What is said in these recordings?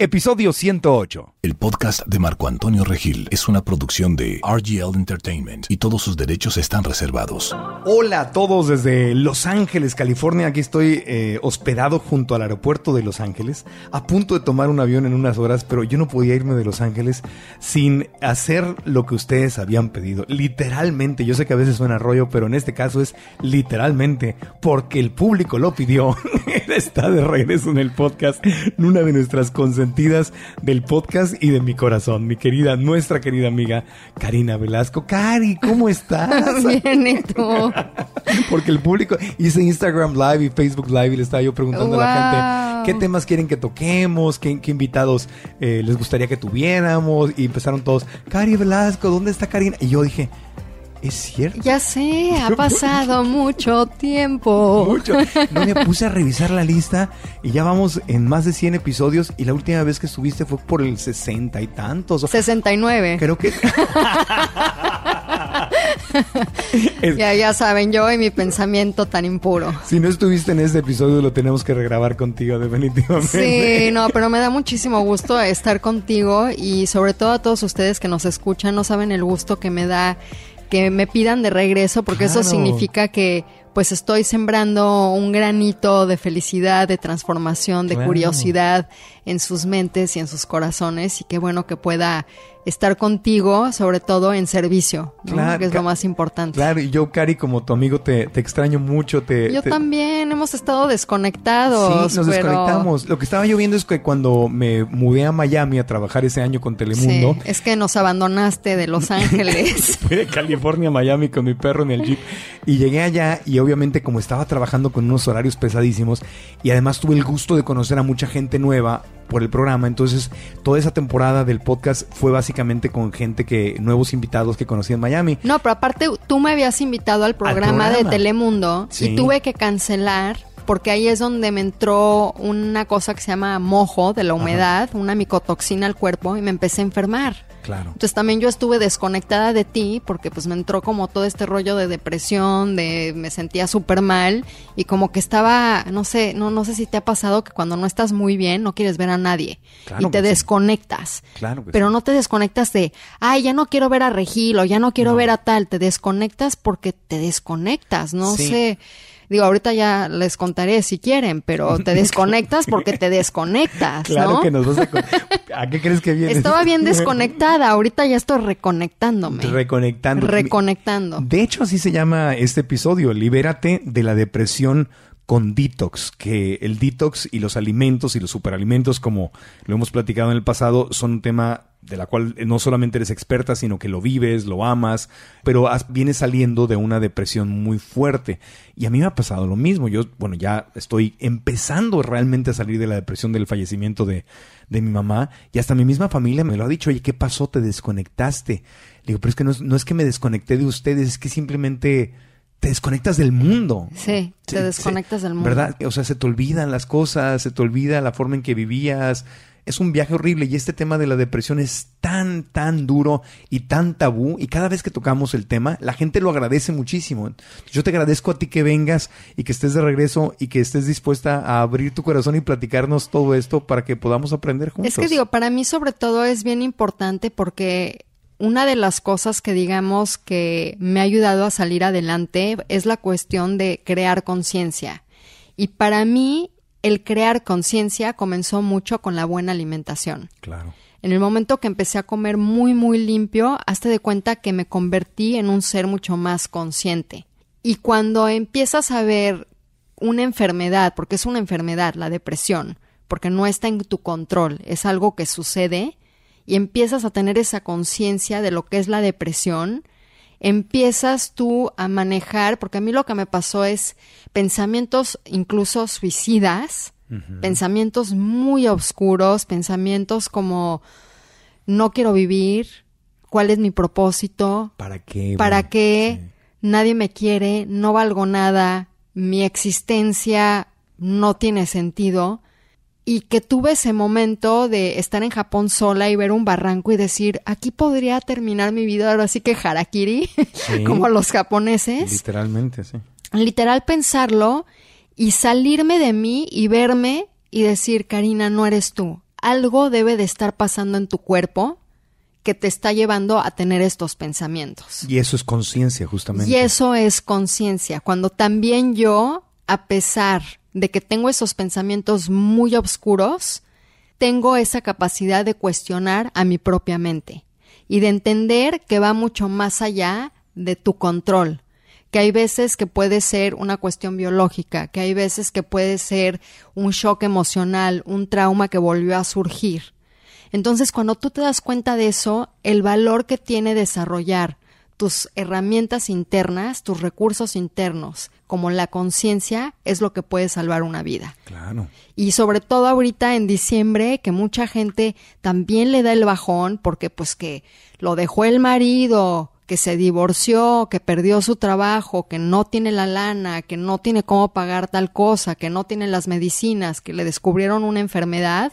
Episodio 108. El podcast de Marco Antonio Regil es una producción de RGL Entertainment y todos sus derechos están reservados. Hola a todos desde Los Ángeles, California. Aquí estoy eh, hospedado junto al aeropuerto de Los Ángeles, a punto de tomar un avión en unas horas, pero yo no podía irme de Los Ángeles sin hacer lo que ustedes habían pedido. Literalmente, yo sé que a veces suena rollo, pero en este caso es literalmente porque el público lo pidió. Está de regreso en el podcast, en una de nuestras concentraciones del podcast y de mi corazón, mi querida, nuestra querida amiga Karina Velasco. Cari, ¿cómo estás? Bien, ¿y tú? Porque el público hice Instagram Live y Facebook Live y le estaba yo preguntando a la gente qué temas quieren que toquemos, qué, invitados eh, les gustaría que tuviéramos y empezaron todos, Cari Velasco, ¿dónde está Karina? Y yo dije, es cierto. Ya sé, ha pasado mucho tiempo. Mucho. No me puse a revisar la lista y ya vamos en más de 100 episodios y la última vez que estuviste fue por el 60 y tantos. 69. Creo que... ya, ya saben, yo y mi pensamiento tan impuro. Si no estuviste en ese episodio, lo tenemos que regrabar contigo, definitivamente. Sí, no, pero me da muchísimo gusto estar contigo y sobre todo a todos ustedes que nos escuchan, no saben el gusto que me da que me pidan de regreso, porque eso significa que pues estoy sembrando un granito de felicidad, de transformación, de curiosidad en sus mentes y en sus corazones y qué bueno que pueda estar contigo, sobre todo en servicio, que es lo más importante. Claro, y yo, Cari, como tu amigo, te, extraño mucho. Te, yo también, hemos estado desconectados. Sí, nos desconectamos. Lo que estaba yo viendo es que cuando me mudé a Miami a trabajar ese año con Telemundo... es que nos abandonaste de Los Ángeles. Fui de California a Miami con mi perro en el jeep y llegué allá y obviamente como estaba trabajando con unos horarios pesadísimos y además tuve el gusto de conocer a mucha gente nueva por el programa. Entonces, toda esa temporada del podcast fue básicamente con gente que, nuevos invitados que conocí en Miami. No, pero aparte, tú me habías invitado al programa, de Telemundo y tuve que cancelar porque ahí es donde me entró una cosa que se llama mojo de la humedad, una micotoxina al cuerpo y me empecé a enfermar. Entonces también yo estuve desconectada de ti porque pues me entró como todo este rollo de depresión, de me sentía súper mal y como que estaba, no sé, no, no sé si te ha pasado que cuando no estás muy bien no quieres ver a nadie y te desconectas. Claro Pero no te desconectas de, ay, ya no quiero ver a Regilo, ya no quiero ver a tal, te desconectas porque te desconectas, no sé Digo, ahorita ya les contaré si quieren, pero te desconectas porque te desconectas, claro que nos vas a... ¿A qué crees que viene? Estaba bien desconectada, ahorita ya estoy reconectándome. Reconectando. Reconectando. De hecho, así se llama este episodio, Libérate de la depresión con detox, que el detox y los alimentos y los superalimentos, como lo hemos platicado en el pasado, son un tema de la cual no solamente eres experta, sino que lo vives, lo amas, pero vienes saliendo de una depresión muy fuerte. Y a mí me ha pasado lo mismo. Yo, bueno, ya estoy empezando realmente a salir de la depresión del fallecimiento de, de mi mamá, y hasta mi misma familia me lo ha dicho, oye, ¿qué pasó? ¿Te desconectaste? Le digo, pero es que no no es que me desconecté de ustedes, es que simplemente te desconectas del mundo. Sí, te desconectas del mundo. ¿Verdad? O sea, se te olvidan las cosas, se te olvida la forma en que vivías. Es un viaje horrible y este tema de la depresión es tan, tan duro y tan tabú y cada vez que tocamos el tema, la gente lo agradece muchísimo. Yo te agradezco a ti que vengas y que estés de regreso y que estés dispuesta a abrir tu corazón y platicarnos todo esto para que podamos aprender juntos. Es que digo, para mí sobre todo es bien importante porque una de las cosas que digamos que me ha ayudado a salir adelante es la cuestión de crear conciencia. Y para mí el crear conciencia comenzó mucho con la buena alimentación. Claro. En el momento que empecé a comer muy, muy limpio, hasta de cuenta que me convertí en un ser mucho más consciente. Y cuando empiezas a ver una enfermedad, porque es una enfermedad, la depresión, porque no está en tu control, es algo que sucede, y empiezas a tener esa conciencia de lo que es la depresión, empiezas tú a manejar, porque a mí lo que me pasó es pensamientos incluso suicidas, pensamientos muy oscuros, pensamientos como no quiero vivir, cuál es mi propósito, para qué, para qué, nadie me quiere, no valgo nada, mi existencia no tiene sentido y que tuve ese momento de estar en Japón sola y ver un barranco y decir, aquí podría terminar mi vida, ahora sí que harakiri, como los japoneses. Literalmente, sí. Literal pensarlo y salirme de mí y verme y decir, Karina, no eres tú. Algo debe de estar pasando en tu cuerpo que te está llevando a tener estos pensamientos. Y eso es conciencia, justamente. Y eso es conciencia. Cuando también yo, a pesar de que tengo esos pensamientos muy oscuros, tengo esa capacidad de cuestionar a mi propia mente y de entender que va mucho más allá de tu control, que hay veces que puede ser una cuestión biológica, que hay veces que puede ser un shock emocional, un trauma que volvió a surgir. Entonces, cuando tú te das cuenta de eso, el valor que tiene desarrollar tus herramientas internas, tus recursos internos, como la conciencia, es lo que puede salvar una vida. Claro. Y sobre todo ahorita en diciembre, que mucha gente también le da el bajón porque pues que lo dejó el marido, que se divorció, que perdió su trabajo, que no tiene la lana, que no tiene cómo pagar tal cosa, que no tiene las medicinas, que le descubrieron una enfermedad,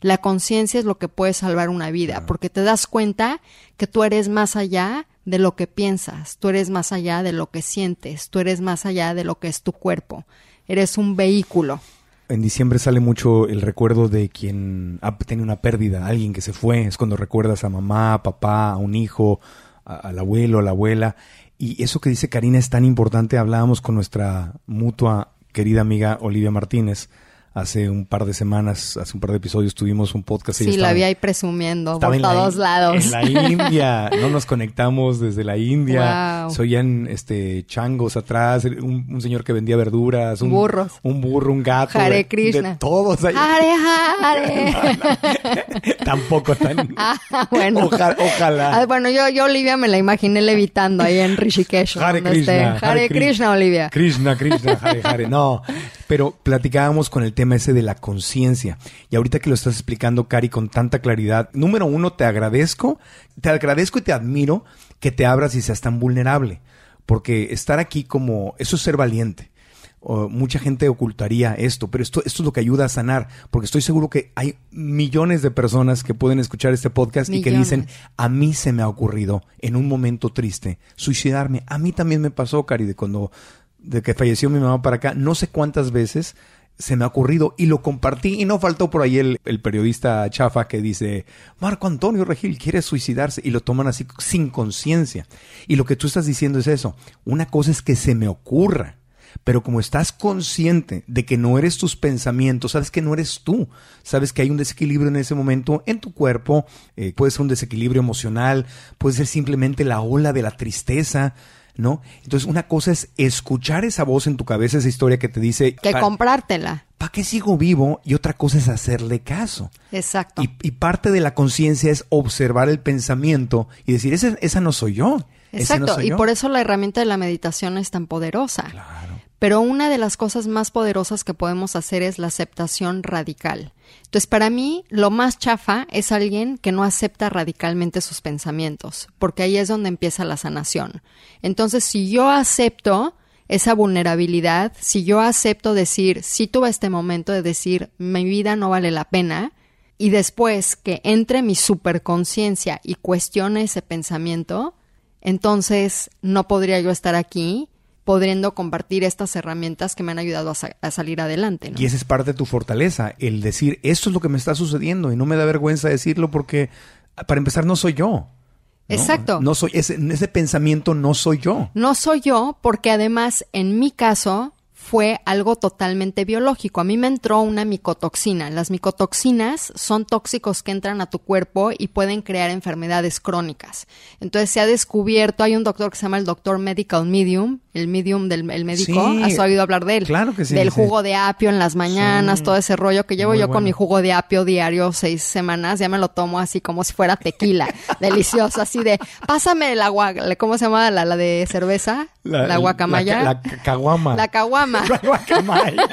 la conciencia es lo que puede salvar una vida, porque te das cuenta que tú eres más allá de lo que piensas, tú eres más allá de lo que sientes, tú eres más allá de lo que es tu cuerpo, eres un vehículo. En diciembre sale mucho el recuerdo de quien ha tenido una pérdida, alguien que se fue, es cuando recuerdas a mamá, a papá, a un hijo, al abuelo, a la abuela. Y eso que dice Karina es tan importante, hablábamos con nuestra mutua querida amiga Olivia Martínez, hace un par de semanas, hace un par de episodios tuvimos un podcast. Sí, la vi ahí presumiendo por todos lados. En la India, no nos conectamos desde la India. Wow. Se oían este, changos atrás, un, señor que vendía verduras. Un, Burros. Un burro, un gato. Hare Krishna. De todos ahí. Hare Hare. Tampoco tan... Ah, bueno. ojalá. Ah, bueno, yo, yo Olivia me la imaginé levitando ahí en Rishikesh. Hare Krishna. Hare, Krishna, Olivia. Krishna, Krishna, Hare Hare. No, pero platicábamos con el tema ese de la conciencia. Y ahorita que lo estás explicando, Cari, con tanta claridad, número uno, te agradezco, te agradezco y te admiro que te abras y seas tan vulnerable. Porque estar aquí como, eso es ser valiente. mucha gente ocultaría esto, pero esto, esto es lo que ayuda a sanar, porque estoy seguro que hay millones de personas que pueden escuchar este podcast y que dicen, a mí se me ha ocurrido en un momento triste suicidarme. A mí también me pasó, Cari, de cuando de que falleció mi mamá para acá, no sé cuántas veces se me ha ocurrido y lo compartí y no faltó por ahí el, periodista chafa que dice, Marco Antonio Regil quiere suicidarse y lo toman así sin conciencia. Y lo que tú estás diciendo es eso, una cosa es que se me ocurra, pero como estás consciente de que no eres tus pensamientos, sabes que no eres tú, sabes que hay un desequilibrio en ese momento en tu cuerpo, eh, puede ser un desequilibrio emocional, puede ser simplemente la ola de la tristeza, ¿no? Entonces, una cosa es escuchar esa voz en tu cabeza, esa historia que te dice... Que comprártela. ¿Para qué sigo vivo? Y otra cosa es hacerle caso. Exacto. Y, parte de la conciencia es observar el pensamiento y decir, esa, esa no soy yo. Exacto, y por eso la herramienta de la meditación es tan poderosa. Claro. Pero una de las cosas más poderosas que podemos hacer es la aceptación radical. Entonces, para mí, lo más chafa es alguien que no acepta radicalmente sus pensamientos, porque ahí es donde empieza la sanación. Entonces, si yo acepto esa vulnerabilidad, si yo acepto decir, si tuve este momento de decir, mi vida no vale la pena, y después que entre mi superconciencia y cuestione ese pensamiento, entonces no podría yo estar aquí pudiendo compartir estas herramientas que me han ayudado a, salir adelante. Y esa es parte de tu fortaleza, el decir, esto es lo que me está sucediendo y no me da vergüenza decirlo porque, para empezar, no soy yo. Exacto. No soy, ese, ese pensamiento no soy yo. No soy yo porque además, en mi caso, fue algo totalmente biológico. A mí me entró una micotoxina. Las micotoxinas son tóxicos que entran a tu cuerpo y pueden crear enfermedades crónicas. Entonces se ha descubierto, hay un doctor que se llama el doctor Medical Medium, el medium del el médico. ¿Has oído hablar de él? Claro que sí. Del jugo de apio en las mañanas, todo ese rollo que llevo yo con mi jugo de apio diario seis semanas. Ya me lo tomo así como si fuera tequila. Delicioso, así de, pásame el agua, ¿cómo se llama la, la de cerveza? La, guacamaya. La, caguama. La caguama. La guacamaya.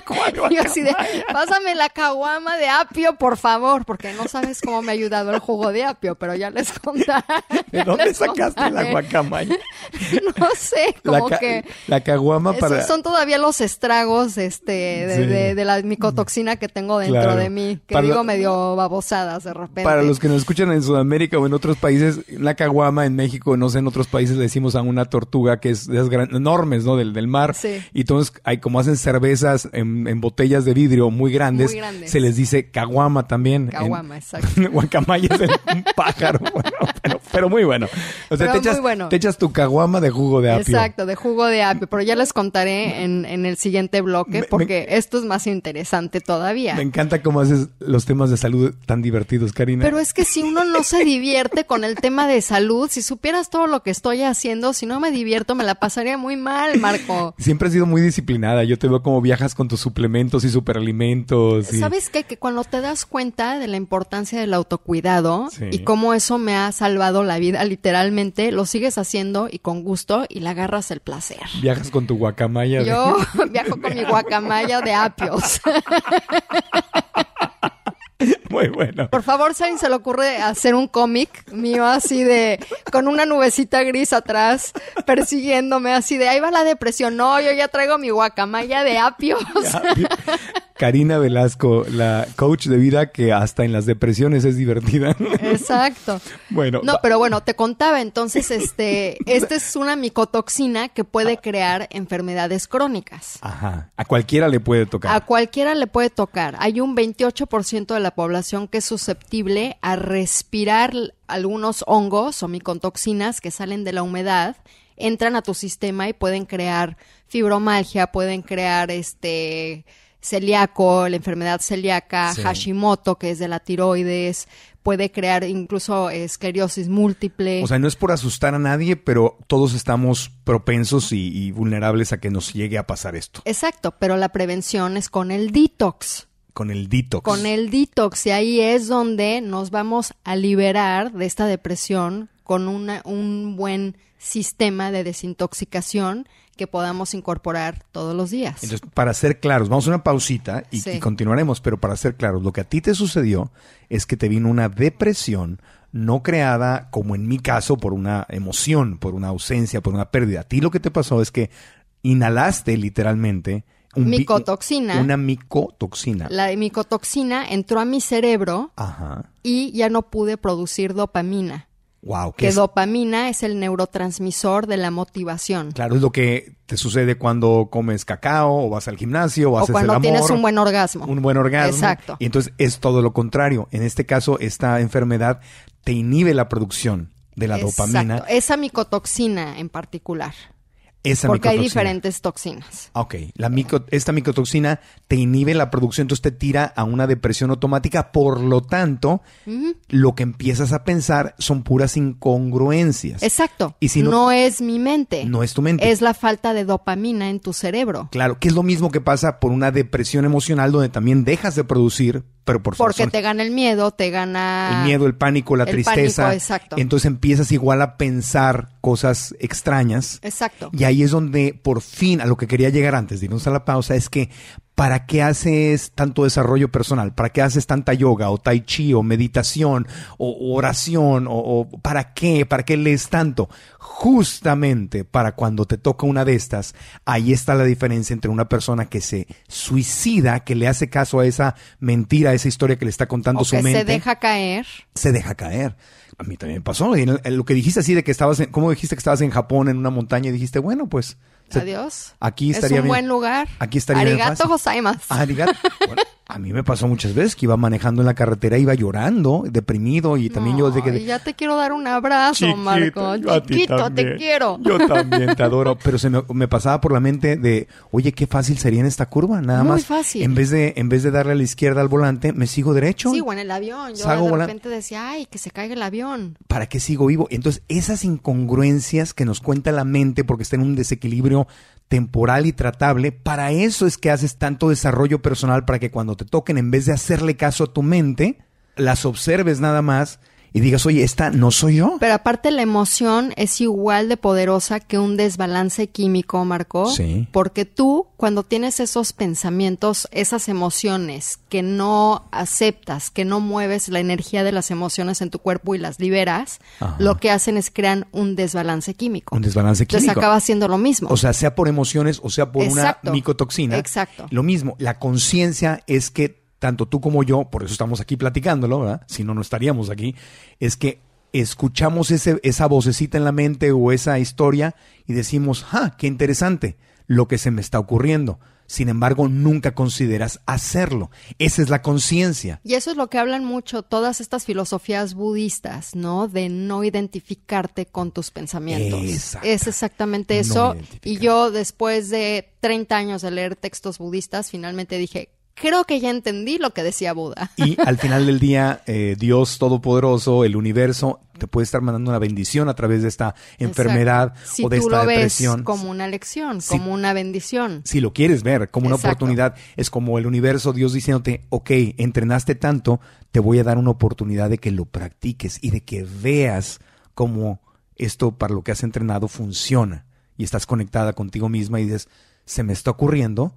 Y así de, pásame la caguama de apio, por favor, porque no sabes cómo me ha ayudado el jugo de apio, pero ya les contaré. ¿De dónde sacaste la guacamaya? no sé, como que... La caguama para... Son todavía los estragos este, de, la micotoxina que tengo dentro de mí, que digo medio babosadas de repente. Para los que nos escuchan en Sudamérica o en otros países, la caguama en México, no sé, en otros países le decimos a una tortuga que es de esas enormes, ¿no? Del, del mar. Sí. Y entonces, hay como hacen cervezas en, botellas de vidrio muy grandes, se les dice caguama también. Caguama, exacto. Guacamaya es un pájaro, pero, muy bueno. O sea, te, echas, te echas tu caguama de jugo de apio. Exacto, de jugo de apio. Pero ya les contaré en, en el siguiente bloque porque esto es más interesante todavía. Me encanta cómo haces los temas de salud tan divertidos, Karina. Pero es que si uno no se divierte con el tema de salud, si supieras todo lo que estoy haciendo, si no me divierto, me la pasaría muy mal, Marco. Siempre has sido muy disciplinada. Yo te veo como viajas con tus suplementos y superalimentos. ¿Sabes qué? Que cuando te das cuenta de la importancia del autocuidado y cómo eso me ha salvado la vida, literalmente, lo sigues haciendo y con gusto y le agarras el placer. Viajas con tu guacamaya. Yo viajo con mi guacamaya de apios. Muy bueno. Por favor, si alguien se le ocurre hacer un cómic mío así de con una nubecita gris atrás persiguiéndome así de ahí va la depresión. No, yo ya traigo mi guacamaya de apios. Karina Velasco, la coach de vida que hasta en las depresiones es divertida. Exacto. Bueno. No, pero bueno, te contaba entonces, este, esta es una micotoxina que puede crear enfermedades crónicas. Ajá. A cualquiera le puede tocar. A cualquiera le puede tocar. Hay un 28% de la población que es susceptible a respirar algunos hongos o micotoxinas que salen de la humedad entran a tu sistema y pueden crear fibromalgia, pueden crear este celíaco, la enfermedad celíaca, Hashimoto, que es de la tiroides, puede crear incluso esclerosis múltiple. O sea, no es por asustar a nadie, pero todos estamos propensos y, vulnerables a que nos llegue a pasar esto. Exacto, pero la prevención es con el detox. Con el detox. Con el detox, y ahí es donde nos vamos a liberar de esta depresión con una, un buen sistema de desintoxicación que podamos incorporar todos los días. Entonces, para ser claros, vamos a una pausita y, continuaremos, pero para ser claros, lo que a ti te sucedió es que te vino una depresión no creada, como en mi caso, por una emoción, por una ausencia, por una pérdida. A ti lo que te pasó es que inhalaste literalmente un micotoxina. Una micotoxina. La micotoxina entró a mi cerebro y ya no pude producir dopamina. Wow, que dopamina es el neurotransmisor de la motivación. Claro, es lo que te sucede cuando comes cacao o vas al gimnasio o, haces cuando el amor, tienes un buen orgasmo. Un buen orgasmo. Exacto. Y entonces es todo lo contrario. En este caso, esta enfermedad te inhibe la producción de la Exacto. dopamina. Esa micotoxina en particular. Porque hay diferentes toxinas. Ok, la esta micotoxina te inhibe la producción, entonces te tira a una depresión automática. Por lo tanto, lo que empiezas a pensar son puras incongruencias. Exacto. Y si no, no, es mi mente. No es tu mente. Es la falta de dopamina en tu cerebro. Claro, que es lo mismo que pasa por una depresión emocional donde también dejas de producir pero por Porque te gana el miedo, te gana... El miedo, el pánico, la tristeza. exacto. Entonces empiezas igual a pensar cosas extrañas. Exacto. Y ahí es donde por fin, a lo que quería llegar antes de irnos a la pausa, es que ¿para qué haces tanto desarrollo personal? ¿Para qué haces tanta yoga o tai chi o meditación o, oración? O, para qué? ¿Para qué lees tanto? Justamente para cuando te toca una de estas, ahí está la diferencia entre una persona que se suicida, que le hace caso a esa mentira, a esa historia que le está contando su mente. Se deja caer. Se deja caer. A mí también pasó. Y lo que dijiste así de que estabas, en, ¿cómo dijiste que estabas en Japón en una montaña y dijiste, bueno, pues Adiós. Aquí estaría es un buen lugar. Aquí estaría Arigato gozaimasu. Arigato. A mí me pasó muchas veces que iba manejando en la carretera, iba llorando, deprimido y también yo de que... Ya te quiero dar un abrazo, Marco. Chiquito, te quiero. Yo también te adoro, pero se me, pasaba por la mente de, oye, qué fácil sería en esta curva, nada Muy más. fácil. En vez, de, en vez de darle a la izquierda al volante, me sigo derecho. Sí, o en el avión. Yo de repente decía, ay, que se caiga el avión. ¿Para qué sigo vivo? Entonces, esas incongruencias que nos cuenta la mente porque está en un desequilibrio temporal y tratable, para eso es que haces tanto desarrollo personal para que cuando te toquen, en vez de hacerle caso a tu mente, las observes nada más y digas, oye, esta no soy yo. Pero aparte la emoción es igual de poderosa que un desbalance químico, Marco. Sí. Porque tú, cuando tienes esos pensamientos, esas emociones que no aceptas, que no mueves la energía de las emociones en tu cuerpo y las liberas, lo que hacen es crear un desbalance químico. Un desbalance químico. Entonces acaba siendo lo mismo. O sea, sea por emociones o sea por una micotoxina. Exacto. Lo mismo, la conciencia es que tanto tú como yo, por eso estamos aquí platicándolo, ¿verdad? Si no, no estaríamos aquí, es que escuchamos ese, esa vocecita en la mente o esa historia y decimos, ¡ah, qué interesante lo que se me está ocurriendo! Sin embargo, nunca consideras hacerlo. Esa es la conciencia. Y eso es lo que hablan mucho todas estas filosofías budistas, ¿no? De no identificarte con tus pensamientos. Es exactamente eso. y yo, después de 30 años de leer textos budistas, finalmente dije, creo que ya entendí lo que decía Buda. Y al final del día, eh, Dios Todopoderoso, el universo, te puede estar mandando una bendición a través de esta enfermedad o de esta depresión. como una lección, como una bendición. Si lo quieres ver como una oportunidad, es como el universo, Dios diciéndote, ok, entrenaste tanto, te voy a dar una oportunidad de que lo practiques y de que veas cómo esto para lo que has entrenado funciona. Y estás conectada contigo misma y dices, se me está ocurriendo,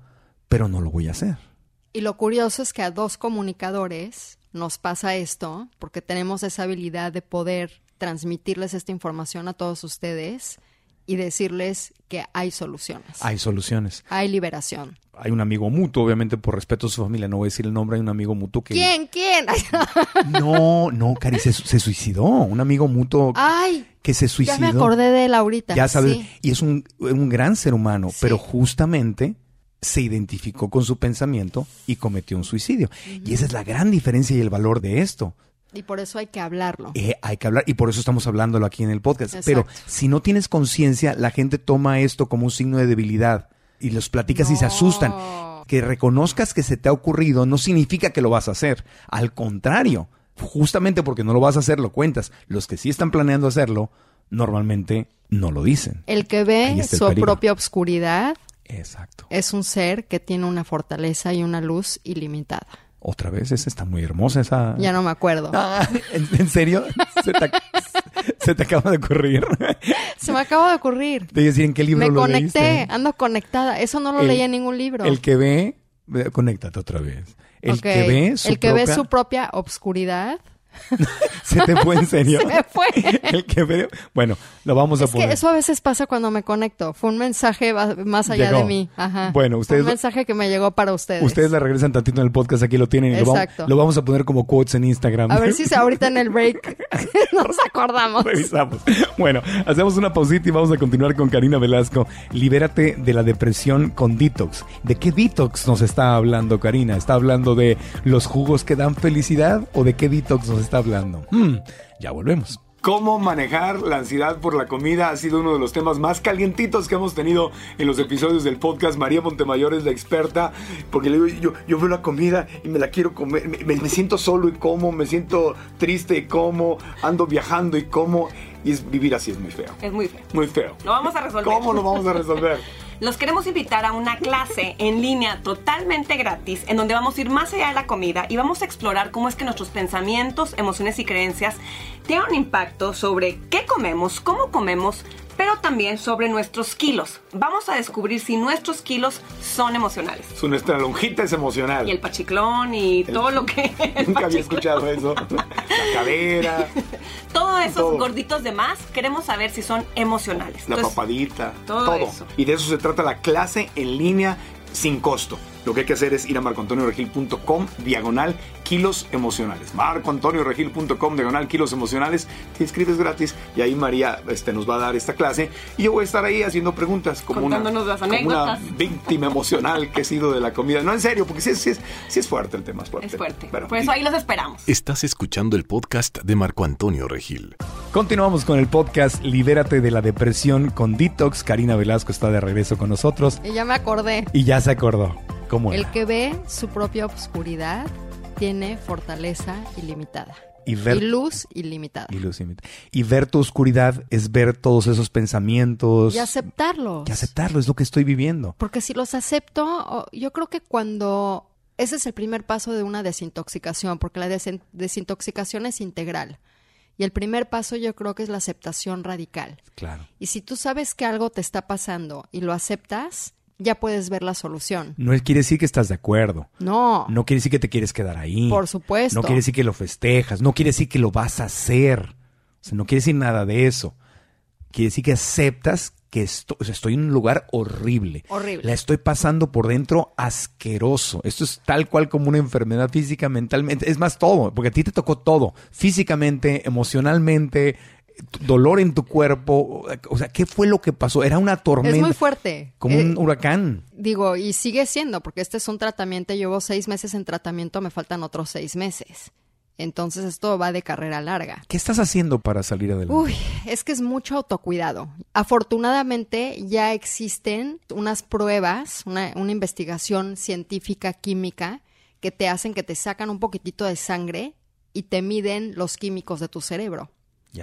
pero no lo voy a hacer. Y lo curioso es que a dos comunicadores nos pasa esto, porque tenemos esa habilidad de poder transmitirles esta información a todos ustedes y decirles que hay soluciones. Hay soluciones. Hay liberación. Hay un amigo mutuo, obviamente por respeto a su familia, no voy a decir el nombre, hay un amigo mutuo que... ¿Quién? ¿Quién? no, no, Cari, se, suicidó. Un amigo mutuo Ay, que se suicidó. Ya me acordé de él ahorita. Ya sabes, y es un, gran ser humano, pero justamente se identificó con su pensamiento y cometió un suicidio. Y esa es la gran diferencia y el valor de esto. Y por eso hay que hablarlo. Eh, hay que hablar, y por eso estamos hablándolo aquí en el podcast. Pero si no tienes conciencia, la gente toma esto como un signo de debilidad y los platicas y se asustan. Que reconozcas que se te ha ocurrido no significa que lo vas a hacer. Al contrario, justamente porque no lo vas a hacer, lo cuentas. Los que sí están planeando hacerlo, normalmente no lo dicen. El que ve su propia obscuridad Exacto. Es un ser que tiene una fortaleza y una luz ilimitada. Otra vez, esa está muy hermosa esa. Ya no me acuerdo. Ah, ¿en, serio? ¿Se te, acaba de ocurrir. Se me acaba de ocurrir. Te decir en qué libro me lo conecté, ando conectada. Eso no lo leí en ningún libro. El que ve, conéctate otra vez. El que ve su El que ve su propia obscuridad ¿Se te fue en serio? Se me fue. El que Bueno, lo vamos a poner. Que eso a veces pasa cuando me conecto. Fue un mensaje más allá de mí. Ajá. Bueno, ustedes. un mensaje que me llegó para ustedes. Ustedes la regresan tantito en el podcast, aquí lo tienen. Exacto. Lo, vamos, a poner como quotes en Instagram. A ver si ahorita en el break nos acordamos. Revisamos. Bueno, hacemos una pausita y vamos a continuar con Karina Velasco. Libérate de la depresión con detox. ¿De qué detox nos está hablando Karina? ¿Está hablando de los jugos que dan felicidad o de qué detox nos está hablando? Hmm, ya volvemos. Cómo manejar la ansiedad por la comida ha sido uno de los temas más calientitos que hemos tenido en los episodios del podcast. María Montemayor es la experta, porque le digo, yo, yo veo la comida y me la quiero comer, me, me, siento solo y como, me siento triste y como, ando viajando y como, y es, vivir así es muy feo. Es muy feo. Muy feo. Lo vamos a resolver. ¿Cómo lo vamos a resolver? los queremos invitar a una clase en línea totalmente gratis en donde vamos a ir más allá de la comida y vamos a explorar cómo es que nuestros pensamientos, emociones y creencias tienen un impacto sobre qué comemos, cómo comemos, pero también sobre nuestros kilos. Vamos a descubrir si nuestros kilos son emocionales. Su nuestra lonjita es emocional. Y el pachiclón y todo lo que... Nunca había escuchado eso. La cadera. Todos esos gorditos de más, queremos saber si son emocionales. La papadita. Todo, todo. Eso. Y de eso se trata la clase en línea sin costo. Lo que hay que hacer es ir a marcoantonioregil.com diagonal kilos emocionales. marcoantonioregil.com diagonal kilos emocionales. Te inscribes gratis y ahí María este, nos va a dar esta clase y yo voy a estar ahí haciendo preguntas como, una, las como una, víctima emocional que he sido de la comida. No, en serio, porque sí, sí, sí es fuerte el tema. Es fuerte. Es fuerte. Por eso ahí los esperamos. Estás escuchando el podcast de Marco Antonio Regil. Continuamos con el podcast Libérate de la depresión con Detox. Karina Velasco está de regreso con nosotros. Y ya me acordé. Y ya se acordó. ¿Cómo El que ve su propia oscuridad tiene fortaleza ilimitada. Y, ver, y luz ilimitada. Y luz ilimitada. Y ver tu oscuridad es ver todos esos pensamientos. Y aceptarlos. Y aceptarlo, es lo que estoy viviendo. Porque si los acepto, yo creo que cuando... Ese es el primer paso de una desintoxicación, porque la desintoxicación es integral. Y el primer paso yo creo que es la aceptación radical. Claro. Y si tú sabes que algo te está pasando y lo aceptas, ya puedes ver la solución. No quiere decir que estás de acuerdo. No. No quiere decir que te quieres quedar ahí. Por supuesto. No quiere decir que lo festejas. No quiere decir que lo vas a hacer. O sea, no quiere decir nada de eso. Quiere decir que aceptas que estoy en un lugar horrible. Horrible. La estoy pasando por dentro asqueroso. Esto es tal cual como una enfermedad física, mentalmente. Es más todo, porque a ti te tocó todo. Físicamente, emocionalmente, dolor en tu cuerpo. O sea, ¿qué fue lo que pasó? Era una tormenta. Es muy fuerte. Como un eh, huracán. Digo, y sigue siendo, porque este es un tratamiento. Llevo seis meses en tratamiento, me faltan otros seis meses. Entonces esto va de carrera larga. ¿Qué estás haciendo para salir adelante? Uy, es que es mucho autocuidado. Afortunadamente ya existen unas pruebas, una, una investigación científica química que te hacen que te sacan un poquitito de sangre y te miden los químicos de tu cerebro.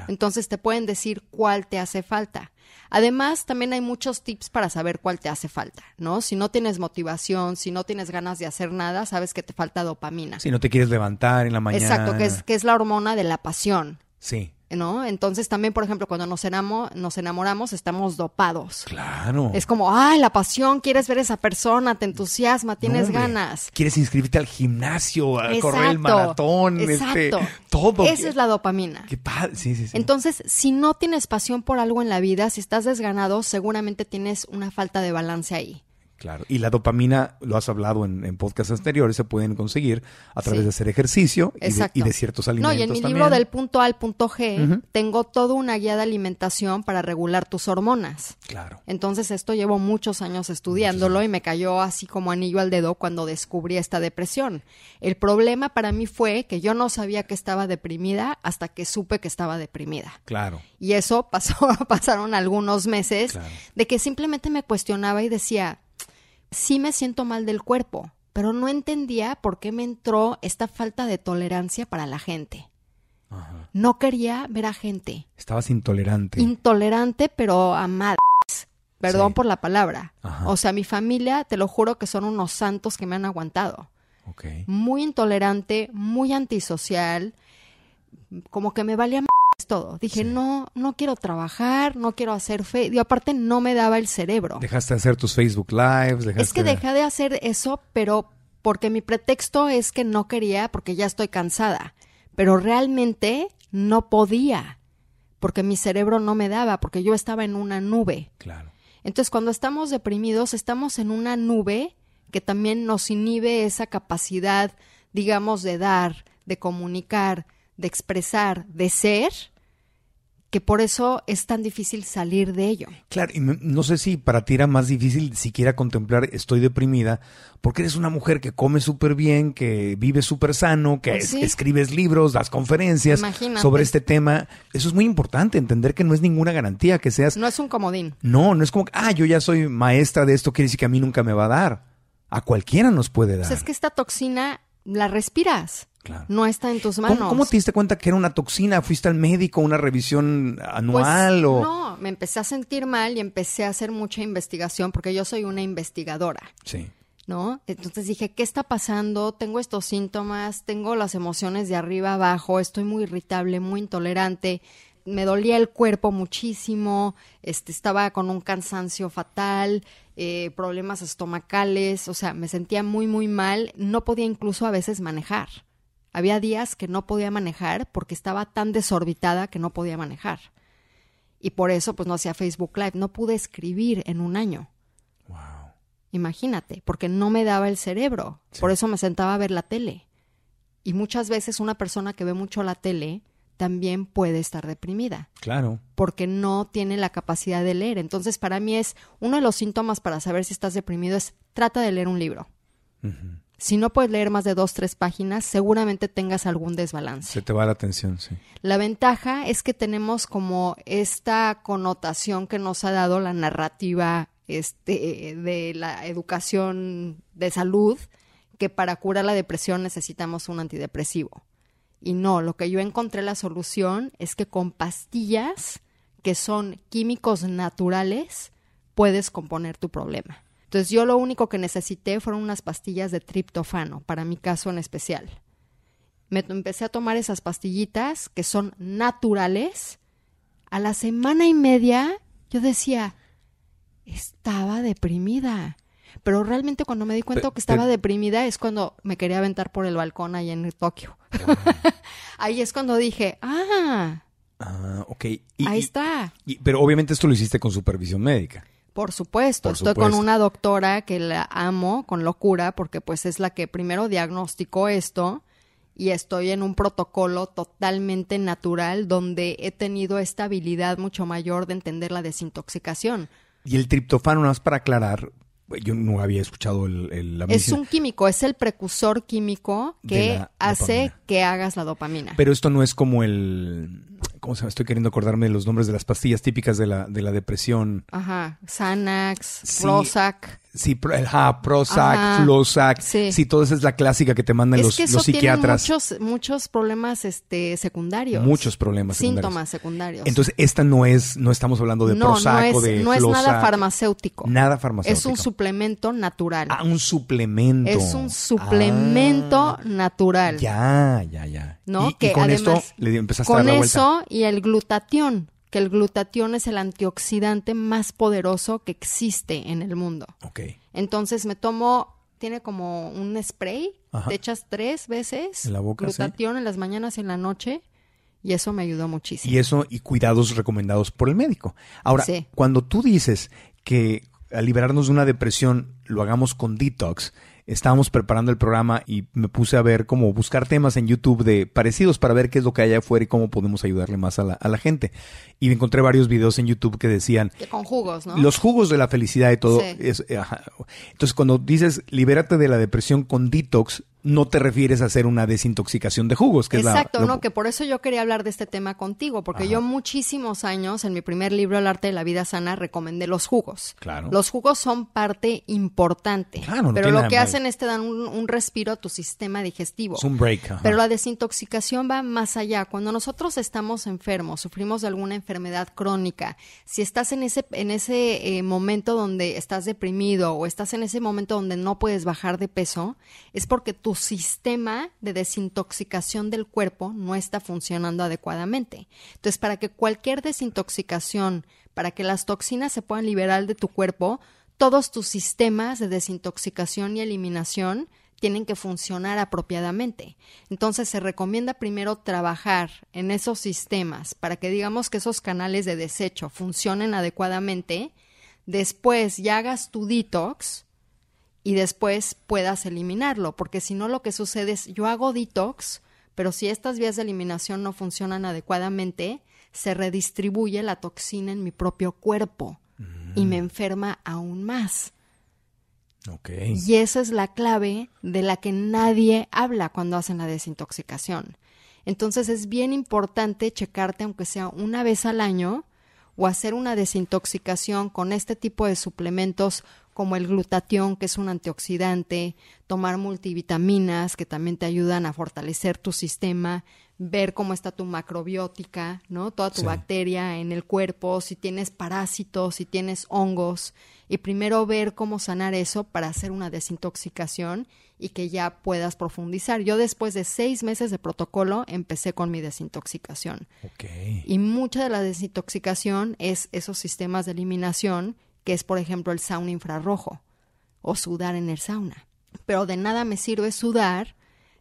Entonces te pueden decir cuál te hace falta. Además, también hay muchos tips para saber cuál te hace falta, ¿no? Si no tienes motivación, si no tienes ganas de hacer nada, sabes que te falta dopamina. Si no te quieres levantar en la mañana. Exacto, que es, que es la hormona de la pasión. Sí. ¿No? Entonces también, por ejemplo, cuando nos, nos enamoramos, estamos dopados. Claro. Es como, ay, la pasión, quieres ver a esa persona, te entusiasma, tienes ganas. Quieres inscribirte al gimnasio, a correr el maratón, este, exacto. todo. Esa es la dopamina. Qué padre, sí, sí, sí. Entonces, si no tienes pasión por algo en la vida, si estás desganado, seguramente tienes una falta de balance ahí. Claro, y la dopamina, lo has hablado en, en podcasts anteriores, se pueden conseguir a través de hacer ejercicio y de, ciertos alimentos. No, y en mi libro del punto A al punto G tengo toda una guía de alimentación para regular tus hormonas. Claro. Entonces esto llevo muchos años estudiándolo y me cayó así como anillo al dedo cuando descubrí esta depresión. El problema para mí fue que yo no sabía que estaba deprimida hasta que supe que estaba deprimida. Claro. Y eso pasó, pasaron algunos meses de que simplemente me cuestionaba y decía, sí me siento mal del cuerpo, pero no entendía por qué me entró esta falta de tolerancia para la gente. No quería ver a gente. Estabas intolerante. Intolerante, pero amada. Perdón por la palabra. O sea, mi familia, te lo juro que son unos santos que me han aguantado. Muy intolerante, muy antisocial, como que me valía todo. Dije, no, no quiero trabajar, no quiero hacer fe. Y aparte no me daba el cerebro. Dejaste de hacer tus Facebook Lives. Es que dejé de hacer eso, pero porque mi pretexto es que no quería, porque ya estoy cansada. Pero realmente no podía, porque mi cerebro no me daba, porque yo estaba en una nube. Claro. Entonces, cuando estamos deprimidos, estamos en una nube que también nos inhibe esa capacidad, digamos, de dar, de comunicar, de expresar, de ser, que por eso es tan difícil salir de ello. Claro, y no sé si para ti era más difícil siquiera contemplar estoy deprimida, porque eres una mujer que come súper bien, que vive súper sano, que pues escribes libros, das conferencias sobre este tema. Eso es muy importante, entender que no es ninguna garantía que seas... No es un comodín. No, no es como, ah, yo ya soy maestra de esto, quiere decir que a mí nunca me va a dar. A cualquiera nos puede dar. Pues es que esta toxina la respiras. No está en tus manos. ¿Cómo, te diste cuenta que era una toxina? ¿Fuiste al médico, una revisión anual pues, o...? No, me empecé a sentir mal y empecé a hacer mucha investigación porque yo soy una investigadora. Sí. ¿No? Entonces dije, ¿qué está pasando? Tengo estos síntomas, tengo las emociones de arriba abajo, estoy muy irritable, muy intolerante, me dolía el cuerpo muchísimo, este, estaba con un cansancio fatal, eh, problemas estomacales, o sea, me sentía muy, muy mal, no podía incluso a veces manejar. Había días que no podía manejar porque estaba tan desorbitada que no podía manejar. Y por eso pues no hacía Facebook Live, no pude escribir en un año. Wow. imagínate, porque no me daba el cerebro. Por eso me sentaba a ver la tele. Y muchas veces una persona que ve mucho la tele también puede estar deprimida. Claro. Porque no tiene la capacidad de leer. Entonces, para mí es uno de los síntomas para saber si estás deprimido es trata de leer un libro. Si no puedes leer más de dos, tres páginas, seguramente tengas algún desbalance. Se te va la atención, sí. La ventaja es que tenemos como esta connotación que nos ha dado la narrativa este, de la educación de salud, que para curar la depresión necesitamos un antidepresivo. Y no, lo que yo encontré la solución es que con pastillas que son químicos naturales puedes componer tu problema. Entonces yo lo único que necesité fueron unas pastillas de triptofano, para mi caso en especial. Me empecé a tomar esas pastillitas que son naturales. A la semana y media yo decía, estaba deprimida. Pero realmente cuando me di cuenta que estaba deprimida es cuando me quería aventar por el balcón ahí en Tokio. ahí es cuando dije, ah. Ah, ok. ahí está. pero obviamente esto lo hiciste con supervisión médica. Por supuesto, estoy con una doctora que la amo con locura porque pues es la que primero diagnosticó esto y estoy en un protocolo totalmente natural donde he tenido esta habilidad mucho mayor de entender la desintoxicación. Y el triptofano, nada más para aclarar, yo no había escuchado el, la Es un químico, es el precursor químico que hace que hagas la dopamina. Pero esto no es como el... ¿Cómo se llama? Estoy queriendo acordarme de los nombres de las pastillas típicas de la, de la depresión. Ajá, Xanax, Prozac. Sí, ajá, Prozac, Flozac. Sí. sí, toda esa es la clásica que te mandan los, los psiquiatras. Tiene muchos, muchos problemas este, secundarios. Muchos problemas Síntomas secundarios. Entonces, esta no es, no estamos hablando de no, Prozac no es, de No es nada farmacéutico. Nada farmacéutico. Es un suplemento natural. Ah, un suplemento. Es un suplemento ah, natural. Ya, ya, ya. ¿No? Y, que con esto le empezaste a dar la vuelta. eso y el glutatión que el glutatión es el antioxidante más poderoso que existe en el mundo. Ok. Entonces me tomo, tiene como un spray, te echas tres veces en la boca, glutatión en las mañanas y en la noche. Y eso me ayudó muchísimo. Y eso y cuidados recomendados por el médico. Ahora, cuando tú dices que al liberarnos de una depresión lo hagamos con detox, estábamos preparando el programa y me puse a ver cómo buscar temas en YouTube de parecidos para ver qué es lo que hay afuera y cómo podemos ayudarle más a la, a la gente. Y me encontré varios videos en YouTube que decían... Que con jugos, ¿no? Los jugos de la felicidad y todo. Es, Entonces, cuando dices libérate de la depresión con detox, no te refieres a hacer una desintoxicación de jugos. Que Exacto, es no, que por eso yo quería hablar de este tema contigo, porque yo muchísimos años en mi primer libro, El arte de la vida sana, recomendé los jugos. Claro. Los jugos son parte importante, claro, pero lo que hacen es te dan un, respiro a tu sistema digestivo. Es un break. Pero la desintoxicación va más allá. Cuando nosotros estamos enfermos, sufrimos de alguna enfermedad crónica, si estás en ese, en ese eh, momento donde estás deprimido o estás en ese momento donde no puedes bajar de peso, es porque tu sistema de desintoxicación del cuerpo no está funcionando adecuadamente. Entonces, para que cualquier desintoxicación, para que las toxinas se puedan liberar de tu cuerpo, todos tus sistemas de desintoxicación y eliminación tienen que funcionar apropiadamente. Entonces se recomienda primero trabajar en esos sistemas para que digamos que esos canales de desecho funcionen adecuadamente. Después ya hagas tu detox y después puedas eliminarlo, porque si no lo que sucede es yo hago detox, pero si estas vías de eliminación no funcionan adecuadamente, se redistribuye la toxina en mi propio cuerpo y me mm. enferma aún más. Y esa es la clave de la que nadie habla cuando hacen la desintoxicación. Entonces es bien importante checarte, aunque sea una vez al año, o hacer una desintoxicación con este tipo de suplementos como el glutatión, que es un antioxidante, tomar multivitaminas, que también te ayudan a fortalecer tu sistema, ver cómo está tu macrobiótica, ¿no? Toda tu bacteria en el cuerpo, si tienes parásitos, si tienes hongos, y primero ver cómo sanar eso para hacer una desintoxicación y que ya puedas profundizar. Yo después de seis meses de protocolo empecé con mi desintoxicación. Y mucha de la desintoxicación es esos sistemas de eliminación que es por ejemplo el sauna infrarrojo o sudar en el sauna. Pero de nada me sirve sudar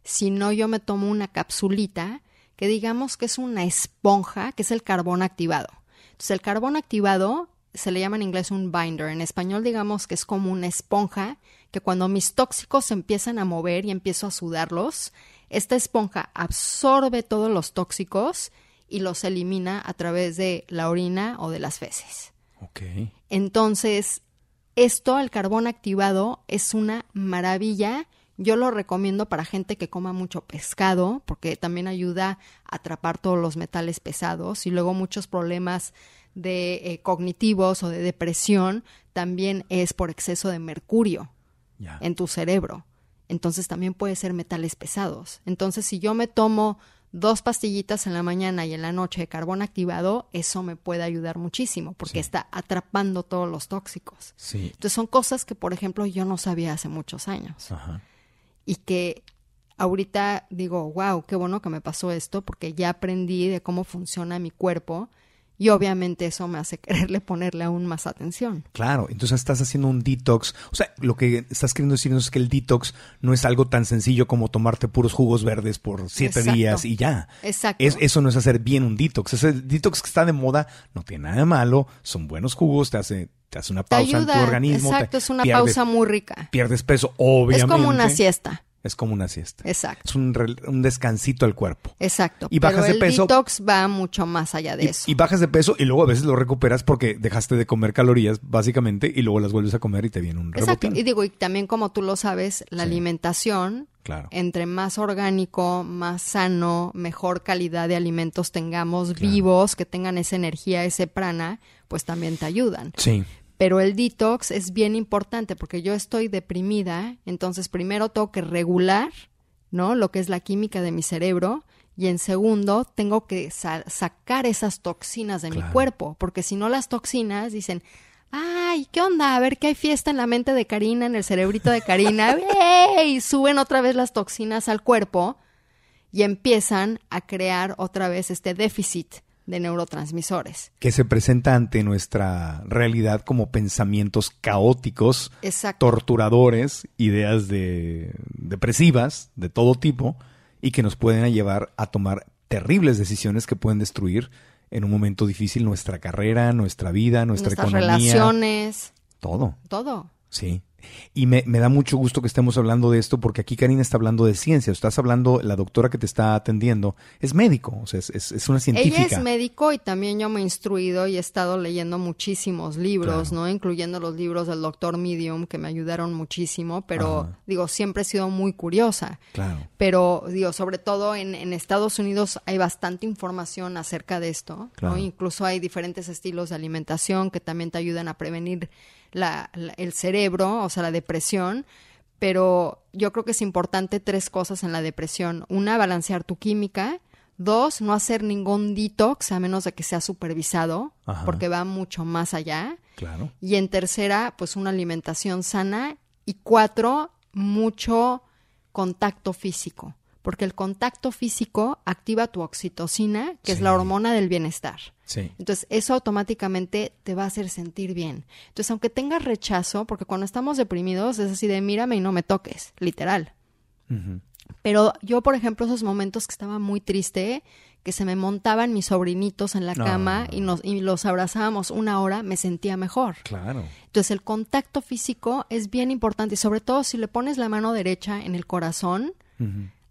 si no yo me tomo una capsulita que digamos que es una esponja, que es el carbón activado. Entonces el carbón activado se le llama en inglés un binder. En español digamos que es como una esponja que cuando mis tóxicos se empiezan a mover y empiezo a sudarlos, esta esponja absorbe todos los tóxicos y los elimina a través de la orina o de las feces. Ok. Entonces, esto, el carbón activado, es una maravilla. Yo lo recomiendo para gente que coma mucho pescado, porque también ayuda a atrapar todos los metales pesados y luego muchos problemas de eh, cognitivos o de depresión también es por exceso de mercurio en tu cerebro. Entonces también puede ser metales pesados. Entonces, si yo me tomo dos pastillitas en la mañana y en la noche de carbón activado, eso me puede ayudar muchísimo porque está atrapando todos los tóxicos. Sí. Entonces son cosas que, por ejemplo, yo no sabía hace muchos años. Ajá. Y que ahorita digo, wow, qué bueno que me pasó esto porque ya aprendí de cómo funciona mi cuerpo y obviamente eso me hace quererle ponerle aún más atención. Claro, entonces estás haciendo un detox. O sea, lo que estás queriendo decirnos es que el detox no es algo tan sencillo como tomarte puros jugos verdes por siete días y ya. Exacto. eso no es hacer bien un detox. Ese detox que está de moda no tiene nada de malo, son buenos jugos, te hace, te hace una pausa en tu organismo. Exacto, es una pausa muy rica. Pierdes peso, obviamente. Es como una siesta. Es como una siesta. Exacto. Es un, un descansito al cuerpo. Exacto. Y bajas Pero de peso. El detox va mucho más allá de y, eso. Y bajas de peso y luego a veces lo recuperas porque dejaste de comer calorías, básicamente, y luego las vuelves a comer y te viene un rebotín. Exacto. Y digo, y también como tú lo sabes, la Sí. alimentación, Claro. entre más orgánico, más sano, mejor calidad de alimentos tengamos vivos, que tengan esa energía, ese prana, pues también te ayudan. Sí. Pero el detox es bien importante porque yo estoy deprimida, entonces primero tengo que regular, ¿no? Lo que es la química de mi cerebro y en segundo tengo que sa- sacar esas toxinas de mi cuerpo, porque si no las toxinas dicen, ay, ¿qué onda? A ver qué hay fiesta en la mente de Karina, en el cerebrito de Karina, y suben otra vez las toxinas al cuerpo y empiezan a crear otra vez este déficit de neurotransmisores. Que se presenta ante nuestra realidad como pensamientos caóticos, Exacto. torturadores, ideas de depresivas de todo tipo y que nos pueden llevar a tomar terribles decisiones que pueden destruir en un momento difícil nuestra carrera, nuestra vida, nuestra Nuestras economía, relaciones, todo. todo. Sí. Y me, me da mucho gusto que estemos hablando de esto porque aquí Karina está hablando de ciencia. Estás hablando, la doctora que te está atendiendo es médico, o sea, es, es- es una científica. Ella es médico y también yo me he instruido y he estado leyendo muchísimos libros, Claro. ¿no? Incluyendo los libros del doctor Medium que me ayudaron muchísimo, pero Ajá. digo, siempre he sido muy curiosa. Claro. Pero digo, sobre todo en, en Estados Unidos hay bastante información acerca de esto, Claro. ¿no? Incluso hay diferentes estilos de alimentación que también te ayudan a prevenir la- la- el cerebro, o sea, la depresión. Pero yo creo que es importante tres cosas en la depresión. Una, balancear tu química. Dos, no hacer ningún detox a menos de que sea supervisado, Ajá. porque va mucho más allá. Claro. Y en tercera, pues una alimentación sana. Y cuatro, mucho contacto físico, porque el contacto físico activa tu oxitocina, que es la hormona del bienestar. Sí. Entonces, eso automáticamente te va a hacer sentir bien. Entonces, aunque tengas rechazo, porque cuando estamos deprimidos es así de mírame y no me toques, literal. Pero yo, por ejemplo, esos momentos que estaba muy triste, que se me montaban mis sobrinitos en la No. cama y, nos, y los abrazábamos una hora, me sentía mejor. Claro. Entonces el contacto físico es bien importante y sobre todo si le pones la mano derecha en el corazón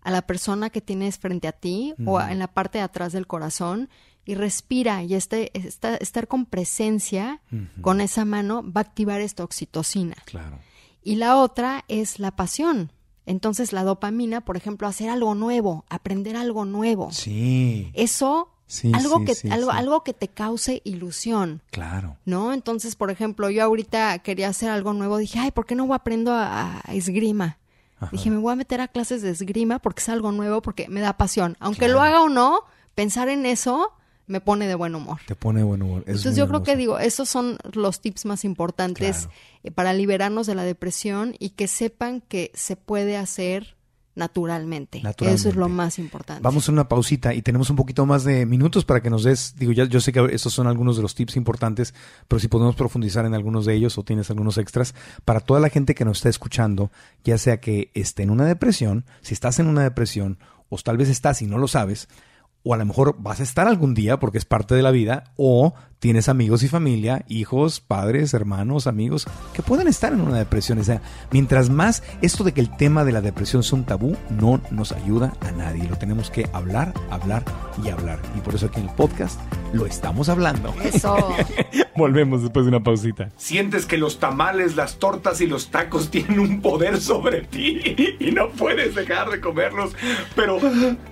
a la persona que tienes frente a ti o en la parte de atrás del corazón y respira y este, esta- estar con presencia con esa mano va a activar esta oxitocina. Claro. Y la otra es la pasión. Entonces la dopamina, por ejemplo, hacer algo nuevo, aprender algo nuevo. Sí. Eso, Sí, algo, sí, que, sí, algo, algo que te cause ilusión. Claro. ¿no? Entonces, por ejemplo, yo ahorita quería hacer algo nuevo, dije, ay, ¿por qué no aprendo a, a esgrima? Ajá. Dije, me voy a meter a clases de esgrima porque es algo nuevo, porque me da pasión. Aunque Claro. lo haga o no, pensar en eso me pone de buen humor. Te pone buen humor. Es Entonces yo creo que digo, esos son los tips más importantes Claro. eh, para liberarnos de la depresión y que sepan que se puede hacer naturalmente. Eso es Naturalmente. lo más importante. Vamos a una pausita y tenemos un poquito más de minutos para que nos des, digo, ya, yo sé que estos son algunos de los tips importantes, pero si podemos profundizar en algunos de ellos o tienes algunos extras, para toda la gente que nos está escuchando, ya sea que esté en una depresión, si estás en una depresión, o tal vez estás y no lo sabes, o a lo mejor vas a estar algún día porque es parte de la vida, o tienes amigos y familia, hijos, padres, hermanos, amigos, que pueden estar en una depresión. O sea, mientras más esto de que el tema de la depresión es un tabú, no nos ayuda a nadie. Lo tenemos que hablar, hablar y hablar. Y por eso aquí en el podcast lo estamos hablando. Eso. Volvemos después de una pausita. Sientes que los tamales, las tortas y los tacos tienen un poder sobre ti y no puedes dejar de comerlos, pero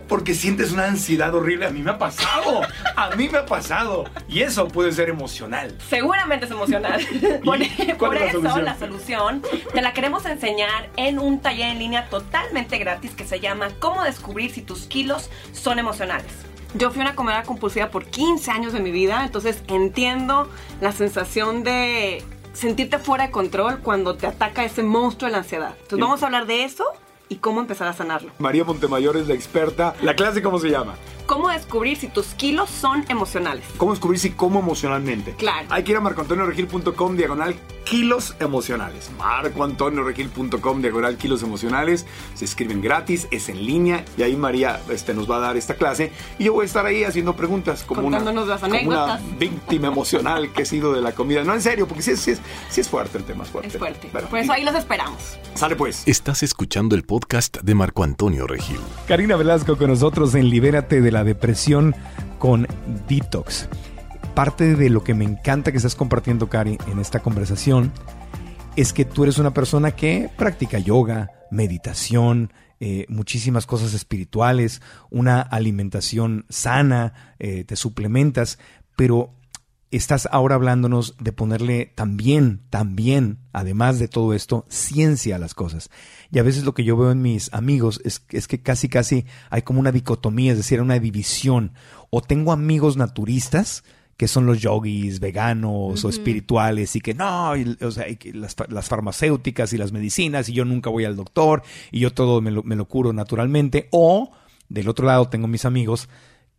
porque sientes una ansiedad horrible. A mí me ha pasado. A mí me ha pasado. Y eso puede ser emocional. Seguramente es emocional. por, eso la solución te la queremos enseñar en un taller en línea totalmente gratis que se llama Cómo descubrir si tus kilos son emocionales. Yo fui una comedora compulsiva por 15 años de mi vida, entonces entiendo la sensación de sentirte fuera de control cuando te ataca ese monstruo de la ansiedad. Entonces vamos a hablar de eso y cómo empezar a sanarlo. María Montemayor es la experta. ¿La clase cómo se llama? Cómo descubrir si tus kilos son emocionales. ¿Cómo descubrir si como emocionalmente? Claro. Hay que ir a marcoantonioregil.com diagonal kilos emocionales. marcoantonioregil.com diagonal kilos emocionales. Se escriben gratis, es en línea y ahí María este, nos va a dar esta clase y yo voy a estar ahí haciendo preguntas como, una, las anécdotas. como una víctima emocional que he sido de la comida. No, en serio, porque sí, es, sí es fuerte el tema, es fuerte. Es fuerte. Por eso ahí los esperamos. Sale pues. Estás escuchando el podcast de Marco Antonio Regil. Karina Velasco con nosotros en Libérate de la depresión con detox. Parte de lo que me encanta que estás compartiendo, Cari, en esta conversación, es que tú eres una persona que practica yoga, meditación, eh, muchísimas cosas espirituales, una alimentación sana, eh, te suplementas, pero estás ahora hablándonos de ponerle también, también, además de todo esto, ciencia a las cosas. Y a veces lo que yo veo en mis amigos es, es que casi, casi hay como una dicotomía, es decir, una división. O tengo amigos naturistas, que son los yogis veganos o espirituales y que no, o sea, las, las, farmacéuticas y las medicinas y yo nunca voy al doctor y yo todo me lo, me lo curo naturalmente. O del otro lado tengo mis amigos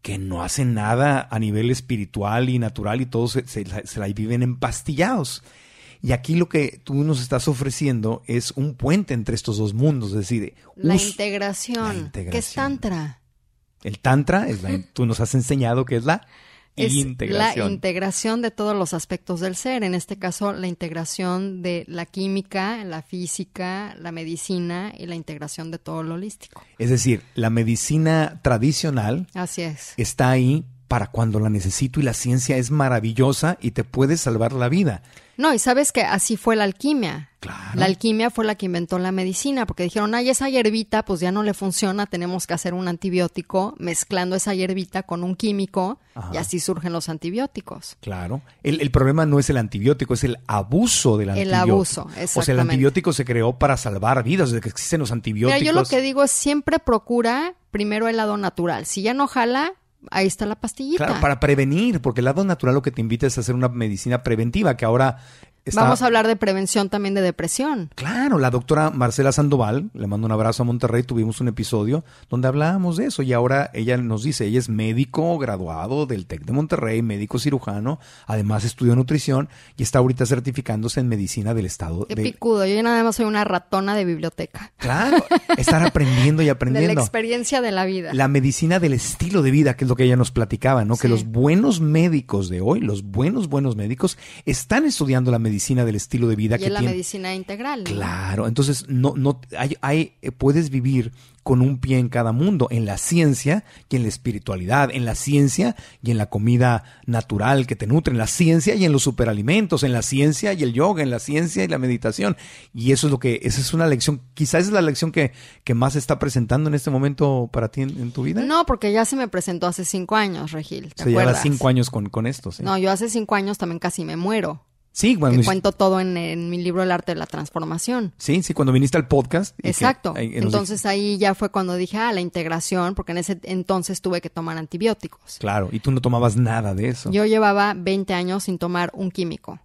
que no hacen nada a nivel espiritual y natural y todos se, la viven empastillados. Y aquí lo que tú nos estás ofreciendo es un puente entre estos dos mundos, es decir, la, integración. ¿Qué es Tantra? El Tantra, es tú nos has enseñado que es la es la integración de todos los aspectos del ser, en este caso la integración de la química, la física, la medicina y la integración de todo lo holístico. Es decir, la medicina tradicional Así es. está ahí para cuando la necesito y la ciencia es maravillosa y te puede salvar la vida. No, y sabes que así fue la alquimia. Claro. La alquimia fue la que inventó la medicina, porque dijeron, ay, esa hierbita pues ya no le funciona, tenemos que hacer un antibiótico mezclando esa hierbita con un químico y así surgen los antibióticos. Claro. El, problema no es el antibiótico, es el abuso del antibiótico. El abuso, exactamente. O sea, el antibiótico se creó para salvar vidas, desde que existen los antibióticos. Mira, yo lo que digo es siempre procura primero el lado natural. Si ya no jala, ahí está la pastillita. Claro, para prevenir, porque el lado natural lo que te invita es a hacer una medicina preventiva, que ahora Vamos a hablar de prevención también de depresión. Claro, la doctora Marcela Sandoval, le mando un abrazo a Monterrey, tuvimos un episodio donde hablábamos de eso y ahora ella nos dice, ella es médico graduado del TEC de Monterrey, médico cirujano, además estudió nutrición y está ahorita certificándose en medicina del estado. Qué picudo, yo nada más soy una ratona de biblioteca. Claro, estar aprendiendo y aprendiendo. De la experiencia de la vida. La medicina del estilo de vida, que es lo que ella nos platicaba, ¿no? Que los buenos médicos de hoy, los buenos, buenos médicos, están estudiando la medicina medicina del estilo de vida y que la medicina integral. Claro, entonces no no hay, hay puedes vivir con un pie en cada mundo, en la ciencia y en la espiritualidad, en la ciencia y en la comida natural que te nutre, en la ciencia y en los superalimentos, en la ciencia y el yoga, en la ciencia y la meditación. Y eso es lo que, esa es una lección, quizás es la lección que, que más se está presentando en este momento para ti en, tu vida. No, porque ya se me presentó hace cinco años, Regil. ¿te se lleva cinco años con, con esto. No, yo hace cinco años también casi me muero. Sí, cuando cuento todo en, mi libro El arte de la transformación. Sí, sí, cuando viniste al podcast. Exacto. entonces ahí ya fue cuando dije, ah, la integración, porque en ese entonces tuve que tomar antibióticos. Claro, y tú no tomabas nada de eso. Yo llevaba 20 años sin tomar un químico.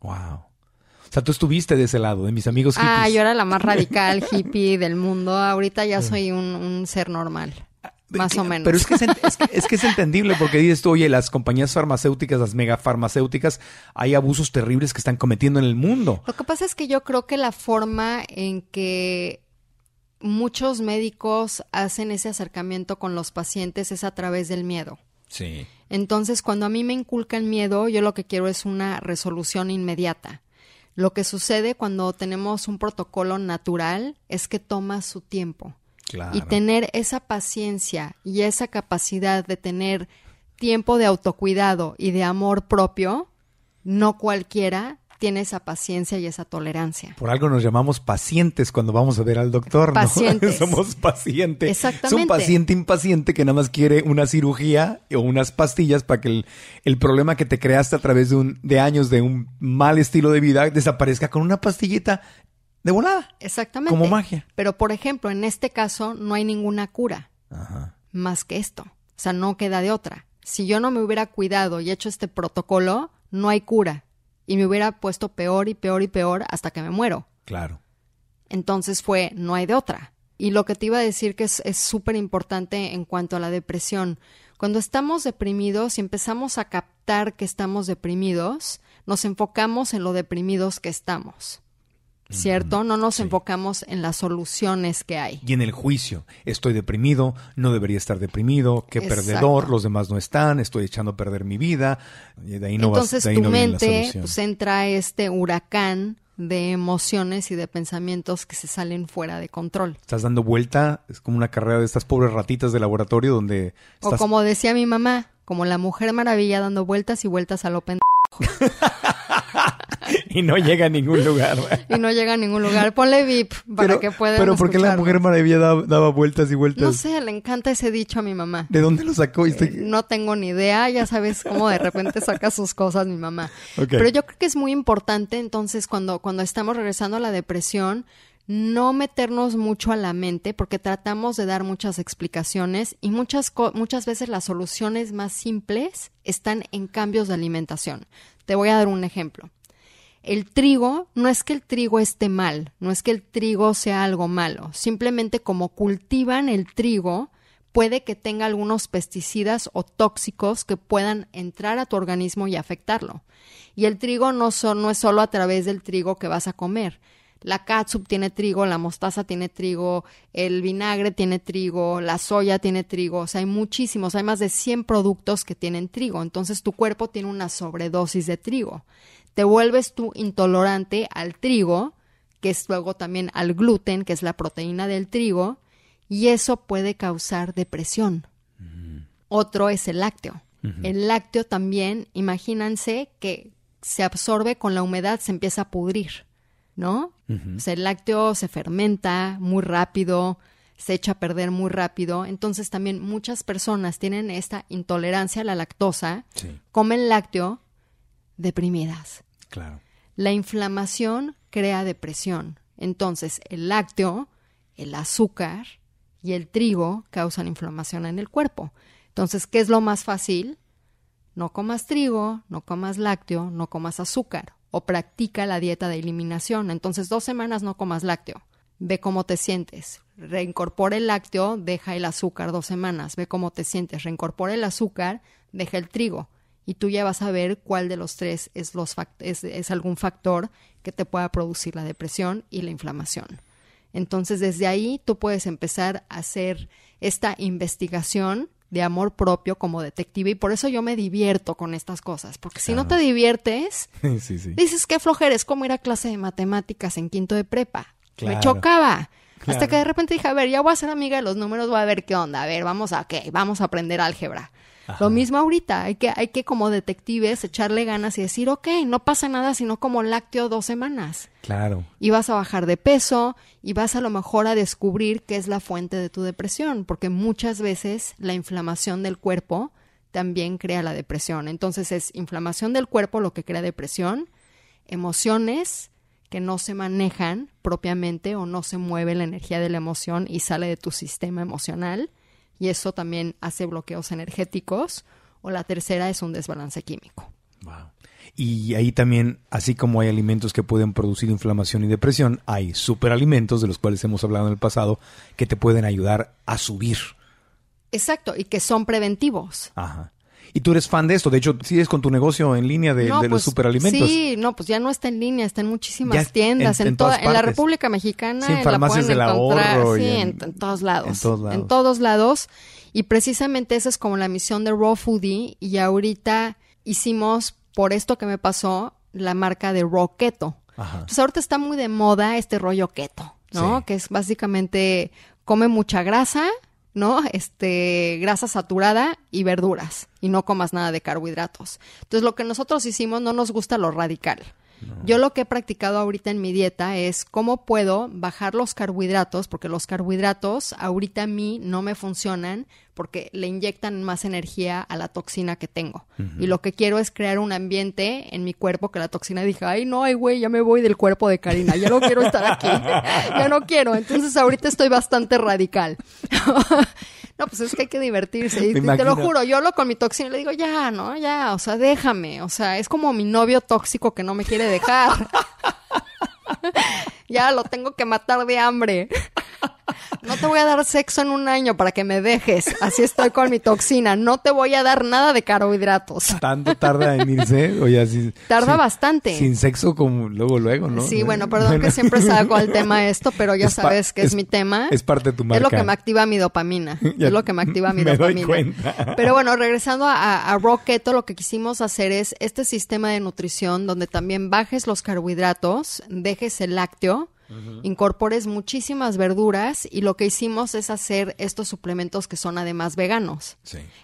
Wow. O sea, tú estuviste de ese lado, de mis amigos hippies. Ah, yo era la más radical hippie del mundo. Ahorita ya soy un ser normal. Más o menos. Pero es que es, que es, entendible porque dices tú, oye, las compañías farmacéuticas, las megafarmacéuticas, hay abusos terribles que están cometiendo en el mundo. Lo que pasa es que yo creo que la forma en que muchos médicos hacen ese acercamiento con los pacientes es a través del miedo. Sí. Entonces, cuando a mí me inculcan miedo, yo lo que quiero es una resolución inmediata. Lo que sucede cuando tenemos un protocolo natural es que toma su tiempo. Claro. Y tener esa paciencia y esa capacidad de tener tiempo de autocuidado y de amor propio, no cualquiera tiene esa paciencia y esa tolerancia. Por algo nos llamamos pacientes cuando vamos a ver al doctor, ¿no? Pacientes. Somos pacientes. Exactamente. Es un paciente impaciente que nada más quiere una cirugía o unas pastillas para que el, el problema que te creaste a través de, un, de años de un mal estilo de vida desaparezca con una pastillita de volada. Exactamente. Como magia. Pero, por ejemplo, en este caso no hay ninguna cura Ajá. más que esto. O sea, no queda de otra. Si yo no me hubiera cuidado y hecho este protocolo, no hay cura. Y me hubiera puesto peor y peor y peor hasta que me muero. Claro. Entonces fue, no hay de otra. Y lo que te iba a decir que es súper importante en cuanto a la depresión. Cuando estamos deprimidos y empezamos a captar que estamos deprimidos, nos enfocamos en lo deprimidos que estamos. ¿Cierto? No nos Sí. enfocamos en las soluciones que hay. Y en el juicio, estoy deprimido, no debería estar deprimido, qué Exacto. perdedor, los demás no están, estoy echando a perder mi vida. Y de ahí no vas- Entonces de ahí tu no mente pues, entra este huracán de emociones y de pensamientos que se salen fuera de control. Estás dando vuelta, es como una carrera de estas pobres ratitas de laboratorio donde O como decía mi mamá, como la mujer maravilla dando vueltas y vueltas a lo pendejo y no llega a ningún lugar. y no llega a ningún lugar. Ponle VIP para pero, que puedan pero ¿por qué la mujer maravilla daba, daba vueltas y vueltas? No sé, le encanta ese dicho a mi mamá. ¿De dónde lo sacó? Eh, No tengo ni idea, ya sabes cómo de repente saca sus cosas mi mamá. Pero yo creo que es muy importante entonces cuando, cuando estamos regresando a la depresión, no meternos mucho a la mente porque tratamos de dar muchas explicaciones y muchas, co- muchas veces las soluciones más simples están en cambios de alimentación. Te voy a dar un ejemplo. El trigo, no es que el trigo esté mal, no es que el trigo sea algo malo, simplemente como cultivan el trigo, puede que tenga algunos pesticidas o tóxicos que puedan entrar a tu organismo y afectarlo. Y el trigo no, no es solo a través del trigo que vas a comer. La catsup tiene trigo, la mostaza tiene trigo, el vinagre tiene trigo, la soya tiene trigo, o sea, hay muchísimos, hay más de 100 productos que tienen trigo, entonces tu cuerpo tiene una sobredosis de trigo. Te vuelves tú intolerante al trigo, que es luego también al gluten, que es la proteína del trigo, y eso puede causar depresión. Otro es el lácteo. El lácteo también, imagínense que se absorbe con la humedad, se empieza a pudrir, ¿no? O sea, el lácteo se fermenta muy rápido, se echa a perder muy rápido. Entonces también muchas personas tienen esta intolerancia a la lactosa, Sí, comen lácteo deprimidas. Claro. La inflamación crea depresión. Entonces, el lácteo, el azúcar y el trigo causan inflamación en el cuerpo. Entonces, ¿qué es lo más fácil? No comas trigo, no comas lácteo, no comas azúcar o practica la dieta de eliminación. Entonces, dos semanas no comas lácteo. Ve cómo te sientes. Reincorpora el lácteo, deja el azúcar dos semanas. Ve cómo te sientes. Reincorpora el azúcar, deja el trigo. Y tú ya vas a ver cuál de los tres es, los fact- es, es algún factor que te pueda producir la depresión y la inflamación. Entonces, desde ahí tú puedes empezar a hacer esta investigación de amor propio como detective y por eso yo me divierto con estas cosas, porque si no te diviertes, sí, sí. dices que flojera, es como ir a clase de matemáticas en quinto de prepa. Me Claro. chocaba. Hasta que de repente dije, a ver, ya voy a ser amiga de los números, voy a ver qué onda, a ver, vamos a qué, vamos a aprender álgebra. Lo mismo ahorita, hay que, hay que como detectives echarle ganas y decir, ok, no pasa nada sino como lácteo dos semanas. Claro. Y vas a bajar de peso y vas a lo mejor a descubrir qué es la fuente de tu depresión, porque muchas veces la inflamación del cuerpo también crea la depresión. Entonces es inflamación del cuerpo lo que crea depresión, emociones que no se manejan propiamente o no se mueve la energía de la emoción y sale de tu sistema emocional y eso también hace bloqueos energéticos o la tercera es un desbalance químico. Wow. Y ahí también, así como hay alimentos que pueden producir inflamación y depresión, hay superalimentos de los cuales hemos hablado en el pasado que te pueden ayudar a subir. Exacto, y que son preventivos. Ajá. Y tú eres fan de esto. De hecho, sigues con tu negocio en línea de, los pues, superalimentos. Sí, no, pues ya no está en línea, está en muchísimas tiendas, en, toda, en la República Mexicana. Sí, en farmacias del ahorro. Sí, en, todos lados. En todos lados. En todos lados. Y precisamente esa es como la misión de Raw Foodie. Y ahorita hicimos, por esto que me pasó, la marca de Raw Keto. Entonces ahorita está muy de moda este rollo keto, ¿no? Que es básicamente come mucha grasa, ¿no? Este, grasa saturada y verduras y no comas nada de carbohidratos. Entonces, lo que nosotros hicimos no nos gusta lo radical. Yo lo que he practicado ahorita en mi dieta es cómo puedo bajar los carbohidratos, porque los carbohidratos ahorita a mí no me funcionan porque le inyectan más energía a la toxina que tengo. Y lo que quiero es crear un ambiente en mi cuerpo que la toxina diga, ay, no, ay, güey, ya me voy del cuerpo de Karina, ya no quiero estar aquí, ya no quiero. Entonces ahorita estoy bastante radical. No, pues es que hay que divertirse. Y te lo juro, yo lo con mi toxina le digo, ya, ¿no? Ya, o sea, déjame. O sea, es como mi novio tóxico que no me quiere dejar. ya lo tengo que matar de hambre. No te voy a dar sexo en un año para que me dejes. Así estoy con mi toxina. No te voy a dar nada de carbohidratos. ¿Tanto tarda en irse? Oye, así, tarda bastante. Sin sexo como luego, luego, ¿no? Sí, bueno, perdón que siempre salgo al tema esto, pero ya sabes que es, mi tema. Es parte de tu marca. Es lo que me activa mi dopamina. es lo que me activa mi dopamina. Pero bueno, regresando a, a Rocketo, lo que quisimos hacer es este sistema de nutrición donde también bajes los carbohidratos, dejes el lácteo, incorpores muchísimas verduras y lo que hicimos es hacer estos suplementos que son además veganos.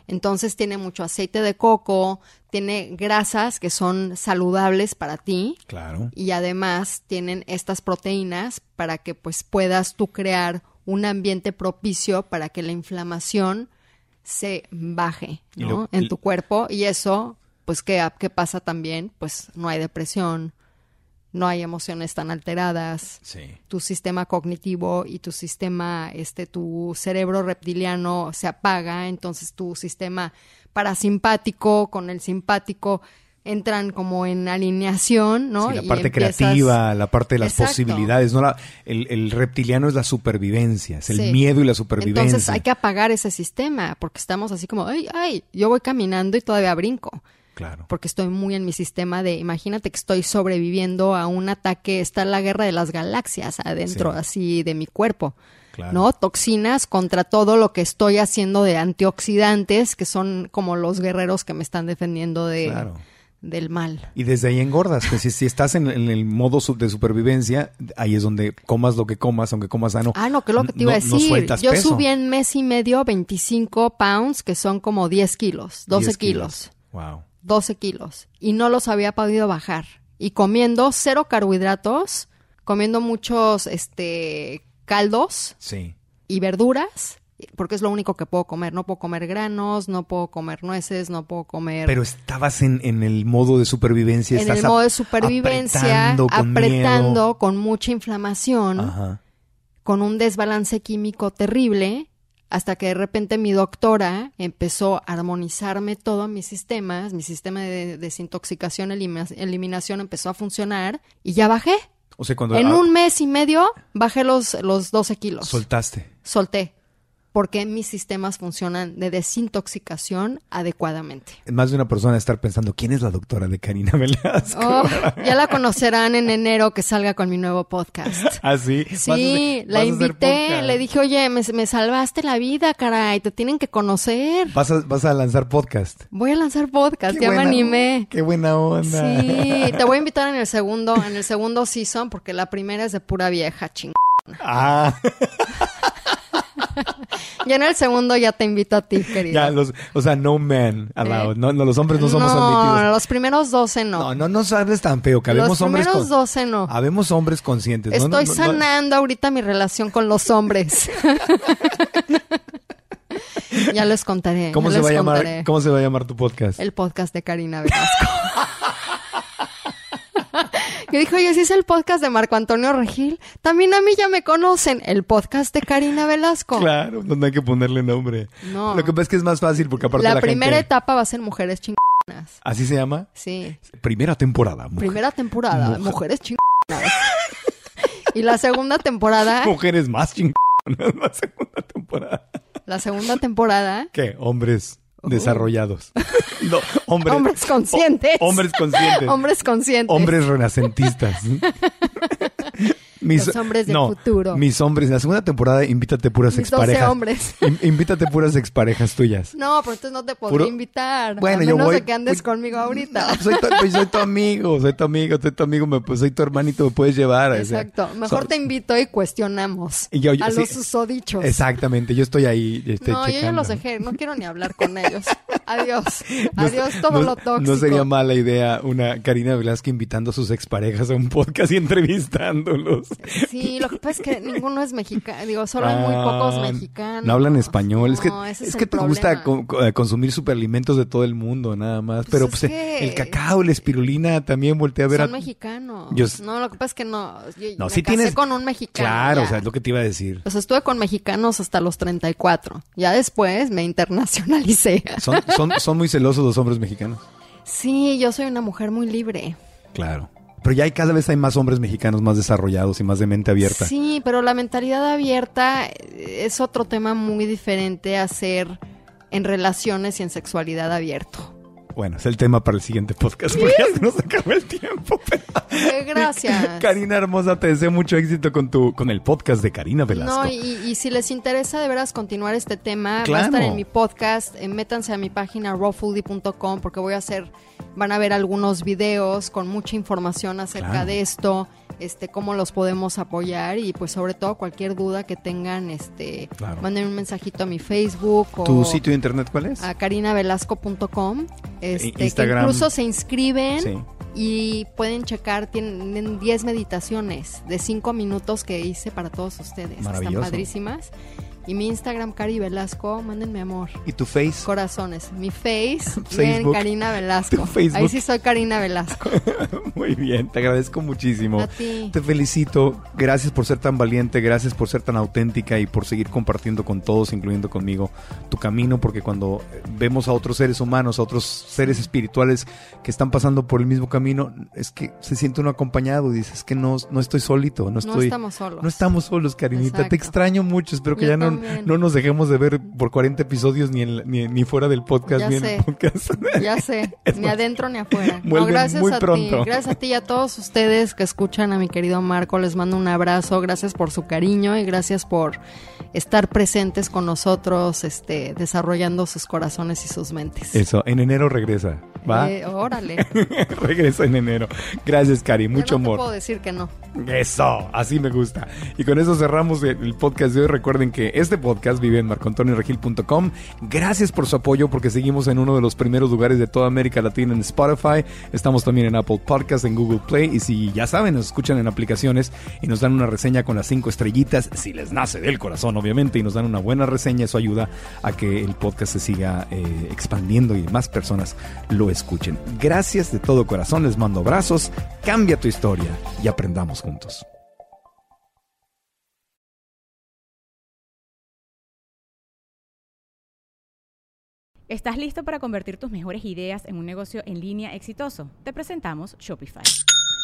Entonces tiene mucho aceite de coco, tiene grasas que son saludables para ti. Claro. Y además tienen estas proteínas para que pues puedas tú crear un ambiente propicio para que la inflamación se baje en tu cuerpo y eso pues ¿qué, qué pasa también pues no hay depresión no hay emociones tan alteradas. Tu sistema cognitivo y tu sistema, este, tu cerebro reptiliano se apaga, entonces tu sistema parasimpático con el simpático entran como en alineación, ¿no? la parte creativa, la parte de las posibilidades, ¿no? La, el, reptiliano es la supervivencia, es el miedo y la supervivencia. Entonces hay que apagar ese sistema, porque estamos así como, ay, ay, yo voy caminando y todavía brinco. Claro. Porque estoy muy en mi sistema de, imagínate que estoy sobreviviendo a un ataque, está la guerra de las galaxias adentro así de mi cuerpo. ¿No? Toxinas contra todo lo que estoy haciendo de antioxidantes, que son como los guerreros que me están defendiendo de, del mal. Y desde ahí engordas, que si, estás en, el modo de supervivencia, ahí es donde comas lo que comas, aunque comas sano. Ah, no, que es lo que te iba a decir. Yo subí en mes y medio 25 pounds, que son como 10 kilos, 12 kilos. Wow. 12 kilos y no los había podido bajar. Y comiendo cero carbohidratos, comiendo muchos este, caldos sí. y verduras, porque es lo único que puedo comer. No puedo comer granos, no puedo comer nueces, no puedo comer... Pero estabas en, en el modo de supervivencia. En el modo de supervivencia, apretando, con, mucha inflamación, con un desbalance químico terrible hasta que de repente mi doctora empezó a armonizarme todos mis sistemas, mi sistema de desintoxicación, eliminación empezó a funcionar y ya bajé. O sea, cuando... En un mes y medio bajé los, los 12 kilos. Soltaste. Solté porque mis sistemas funcionan de desintoxicación adecuadamente. Más de una persona estar pensando, ¿quién es la doctora de Karina Velasco? Oh, ya la conocerán en enero que salga con mi nuevo podcast. ¿Ah, sí? Sí, la invité, le dije, oye, me, salvaste la vida, caray, te tienen que conocer. ¿Vas a, vas a lanzar podcast? Voy a lanzar podcast, ya me animé. Qué buena onda. Sí, te voy a invitar en el segundo, en el segundo season, porque la primera es de pura vieja chingona. Ah. Ya en el segundo ya te invito a ti, querido. Ya, los, o sea, no man allowed. Eh, no, no, los hombres no somos admitidos. No, los primeros 12 no. No, no, no sabes tan feo. Que habemos hombres. Los primeros 12 no. Habemos hombres conscientes. Estoy sanando ahorita mi relación con los hombres. ya les contaré. ¿Cómo se, va a llamar, ¿Cómo se va a llamar tu podcast? El podcast de Karina Velasco. que dijo, oye, si es el podcast de Marco Antonio Regil, también a mí ya me conocen, el podcast de Karina Velasco. Claro, donde hay que ponerle nombre. No. Lo que pasa es que es más fácil porque aparte la, la primera etapa va a ser Mujeres Chingonas. ¿Así se llama? Sí. Primera temporada. Primera temporada, Mujeres Chingonas. y la segunda temporada... Mujeres más chingonas, la segunda temporada. La segunda temporada... ¿Qué? Hombres desarrollallados. no, hombres, hombres conscientes. hombres conscientes. hombres conscientes. Hombres renacentistas. Mis, Los hombres del futuro. Mis hombres. En la segunda temporada, invítate puras mis exparejas. hombres. invítate puras exparejas tuyas. No, pero entonces no te podría invitar. Bueno, a yo menos voy. de que andes conmigo ahorita. No, soy, tu, pues, soy tu amigo, soy tu amigo, soy tu amigo, me, pues, soy tu hermanito, me puedes llevar. Exacto. O sea, Mejor so, te invito y cuestionamos y yo, yo, a sí, los susodichos. Exactamente, yo estoy ahí. Este, no, checando. yo ya los dejé, no quiero ni hablar con ellos. Adiós. Adiós todo no, lo tóxico. No sería mala idea una Karina Velázquez invitando a sus exparejas a un podcast y entrevistándolos. Sí, lo que pasa es que ninguno es mexicano. Digo, solo hay muy pocos mexicanos. No hablan español. No, es que, ese es es que te gusta co- consumir superalimentos de todo el mundo, nada más. Pues Pero es pues, que- el cacao, la espirulina, también volteé a ver Son a... mexicanos. Yo- No, lo que pasa es que no. Yo No, me sí casé tienes- con un mexicano. Claro, ya. o sea, es lo que te iba a decir. Pues estuve con mexicanos hasta los 34. Ya después me internacionalicé. Son, son, son muy celosos los hombres mexicanos. Sí, yo soy una mujer muy libre. Claro. Pero ya hay, cada vez hay más hombres mexicanos más desarrollados y más de mente abierta. Sí, pero la mentalidad abierta eh, es otro tema muy diferente a ser en relaciones y en sexualidad abierto. Bueno, es el tema para el siguiente podcast porque ya se nos acabó el tiempo. pero- Eh, gracias. Karina hermosa, te deseo mucho éxito con tu con el podcast de Karina Velasco. No, y, y si les interesa de veras continuar este tema, va a Claro. estar en mi podcast. eh, métanse a mi página rawfoodie.com porque voy a hacer, van a ver algunos videos con mucha información acerca Claro. de esto, este, cómo los podemos apoyar y pues sobre todo cualquier duda que tengan, este, Claro. manden un mensajito a mi Facebook o ¿Tu sitio de internet cuál es? a carinavelasco.com, este, que Instagram. incluso se inscriben Sí. y pueden checar, tienen 10 meditaciones de 5 minutos que hice para todos ustedes. Están padrísimas. Y mi Instagram, Cari Velasco, mándenme amor. ¿Y tu face? Corazones. Mi face, bien. Karina Velasco. Ahí sí soy Karina Velasco. Muy bien, te agradezco muchísimo. A ti. Te felicito. Gracias por ser tan valiente, gracias por ser tan auténtica y por seguir compartiendo con todos, incluyendo conmigo, tu camino, porque cuando vemos a otros seres humanos, a otros seres espirituales que están pasando por el mismo camino, es que se siente uno acompañado y dices que no, no estoy solito, no estamos solos. No estamos solos, Karinita. Exacto. Te extraño mucho. Espero que Yo ya no, también. no nos dejemos de ver por 40 episodios ni, en ni, ni fuera del podcast Ya ni en sé. el podcast. Ya sé, ni adentro ni afuera. No, gracias muy a pronto. ti. Gracias a ti y a todos ustedes que escuchan a mi querido Marco. Les mando un abrazo. Gracias por su cariño y gracias por estar presentes con nosotros, este, desarrollando sus corazones y sus mentes. Eso, en enero regresa. ¿Va? Eh, órale. regresa en enero. Gracias, Cari. Mucho no te amor. puedo decir que no. Eso, así me gusta. Y con eso cerramos el el podcast de hoy. Recuerden que este podcast vive en marcoantonioregil.com. Gracias por su apoyo porque seguimos en uno de los primeros lugares de toda América Latina en Spotify. Estamos también en Apple Podcast, en Google Play. Y si ya saben, nos escuchan en aplicaciones y nos dan una reseña con las cinco estrellitas, si les nace del corazón, obviamente, y nos dan una buena reseña, eso ayuda a que el podcast se siga eh, expandiendo y más personas lo escuchen. Gracias de todo corazón, les mando abrazos, cambia tu historia y aprendamos juntos. ¿Estás listo para convertir tus mejores ideas en un negocio en línea exitoso? Te presentamos Shopify.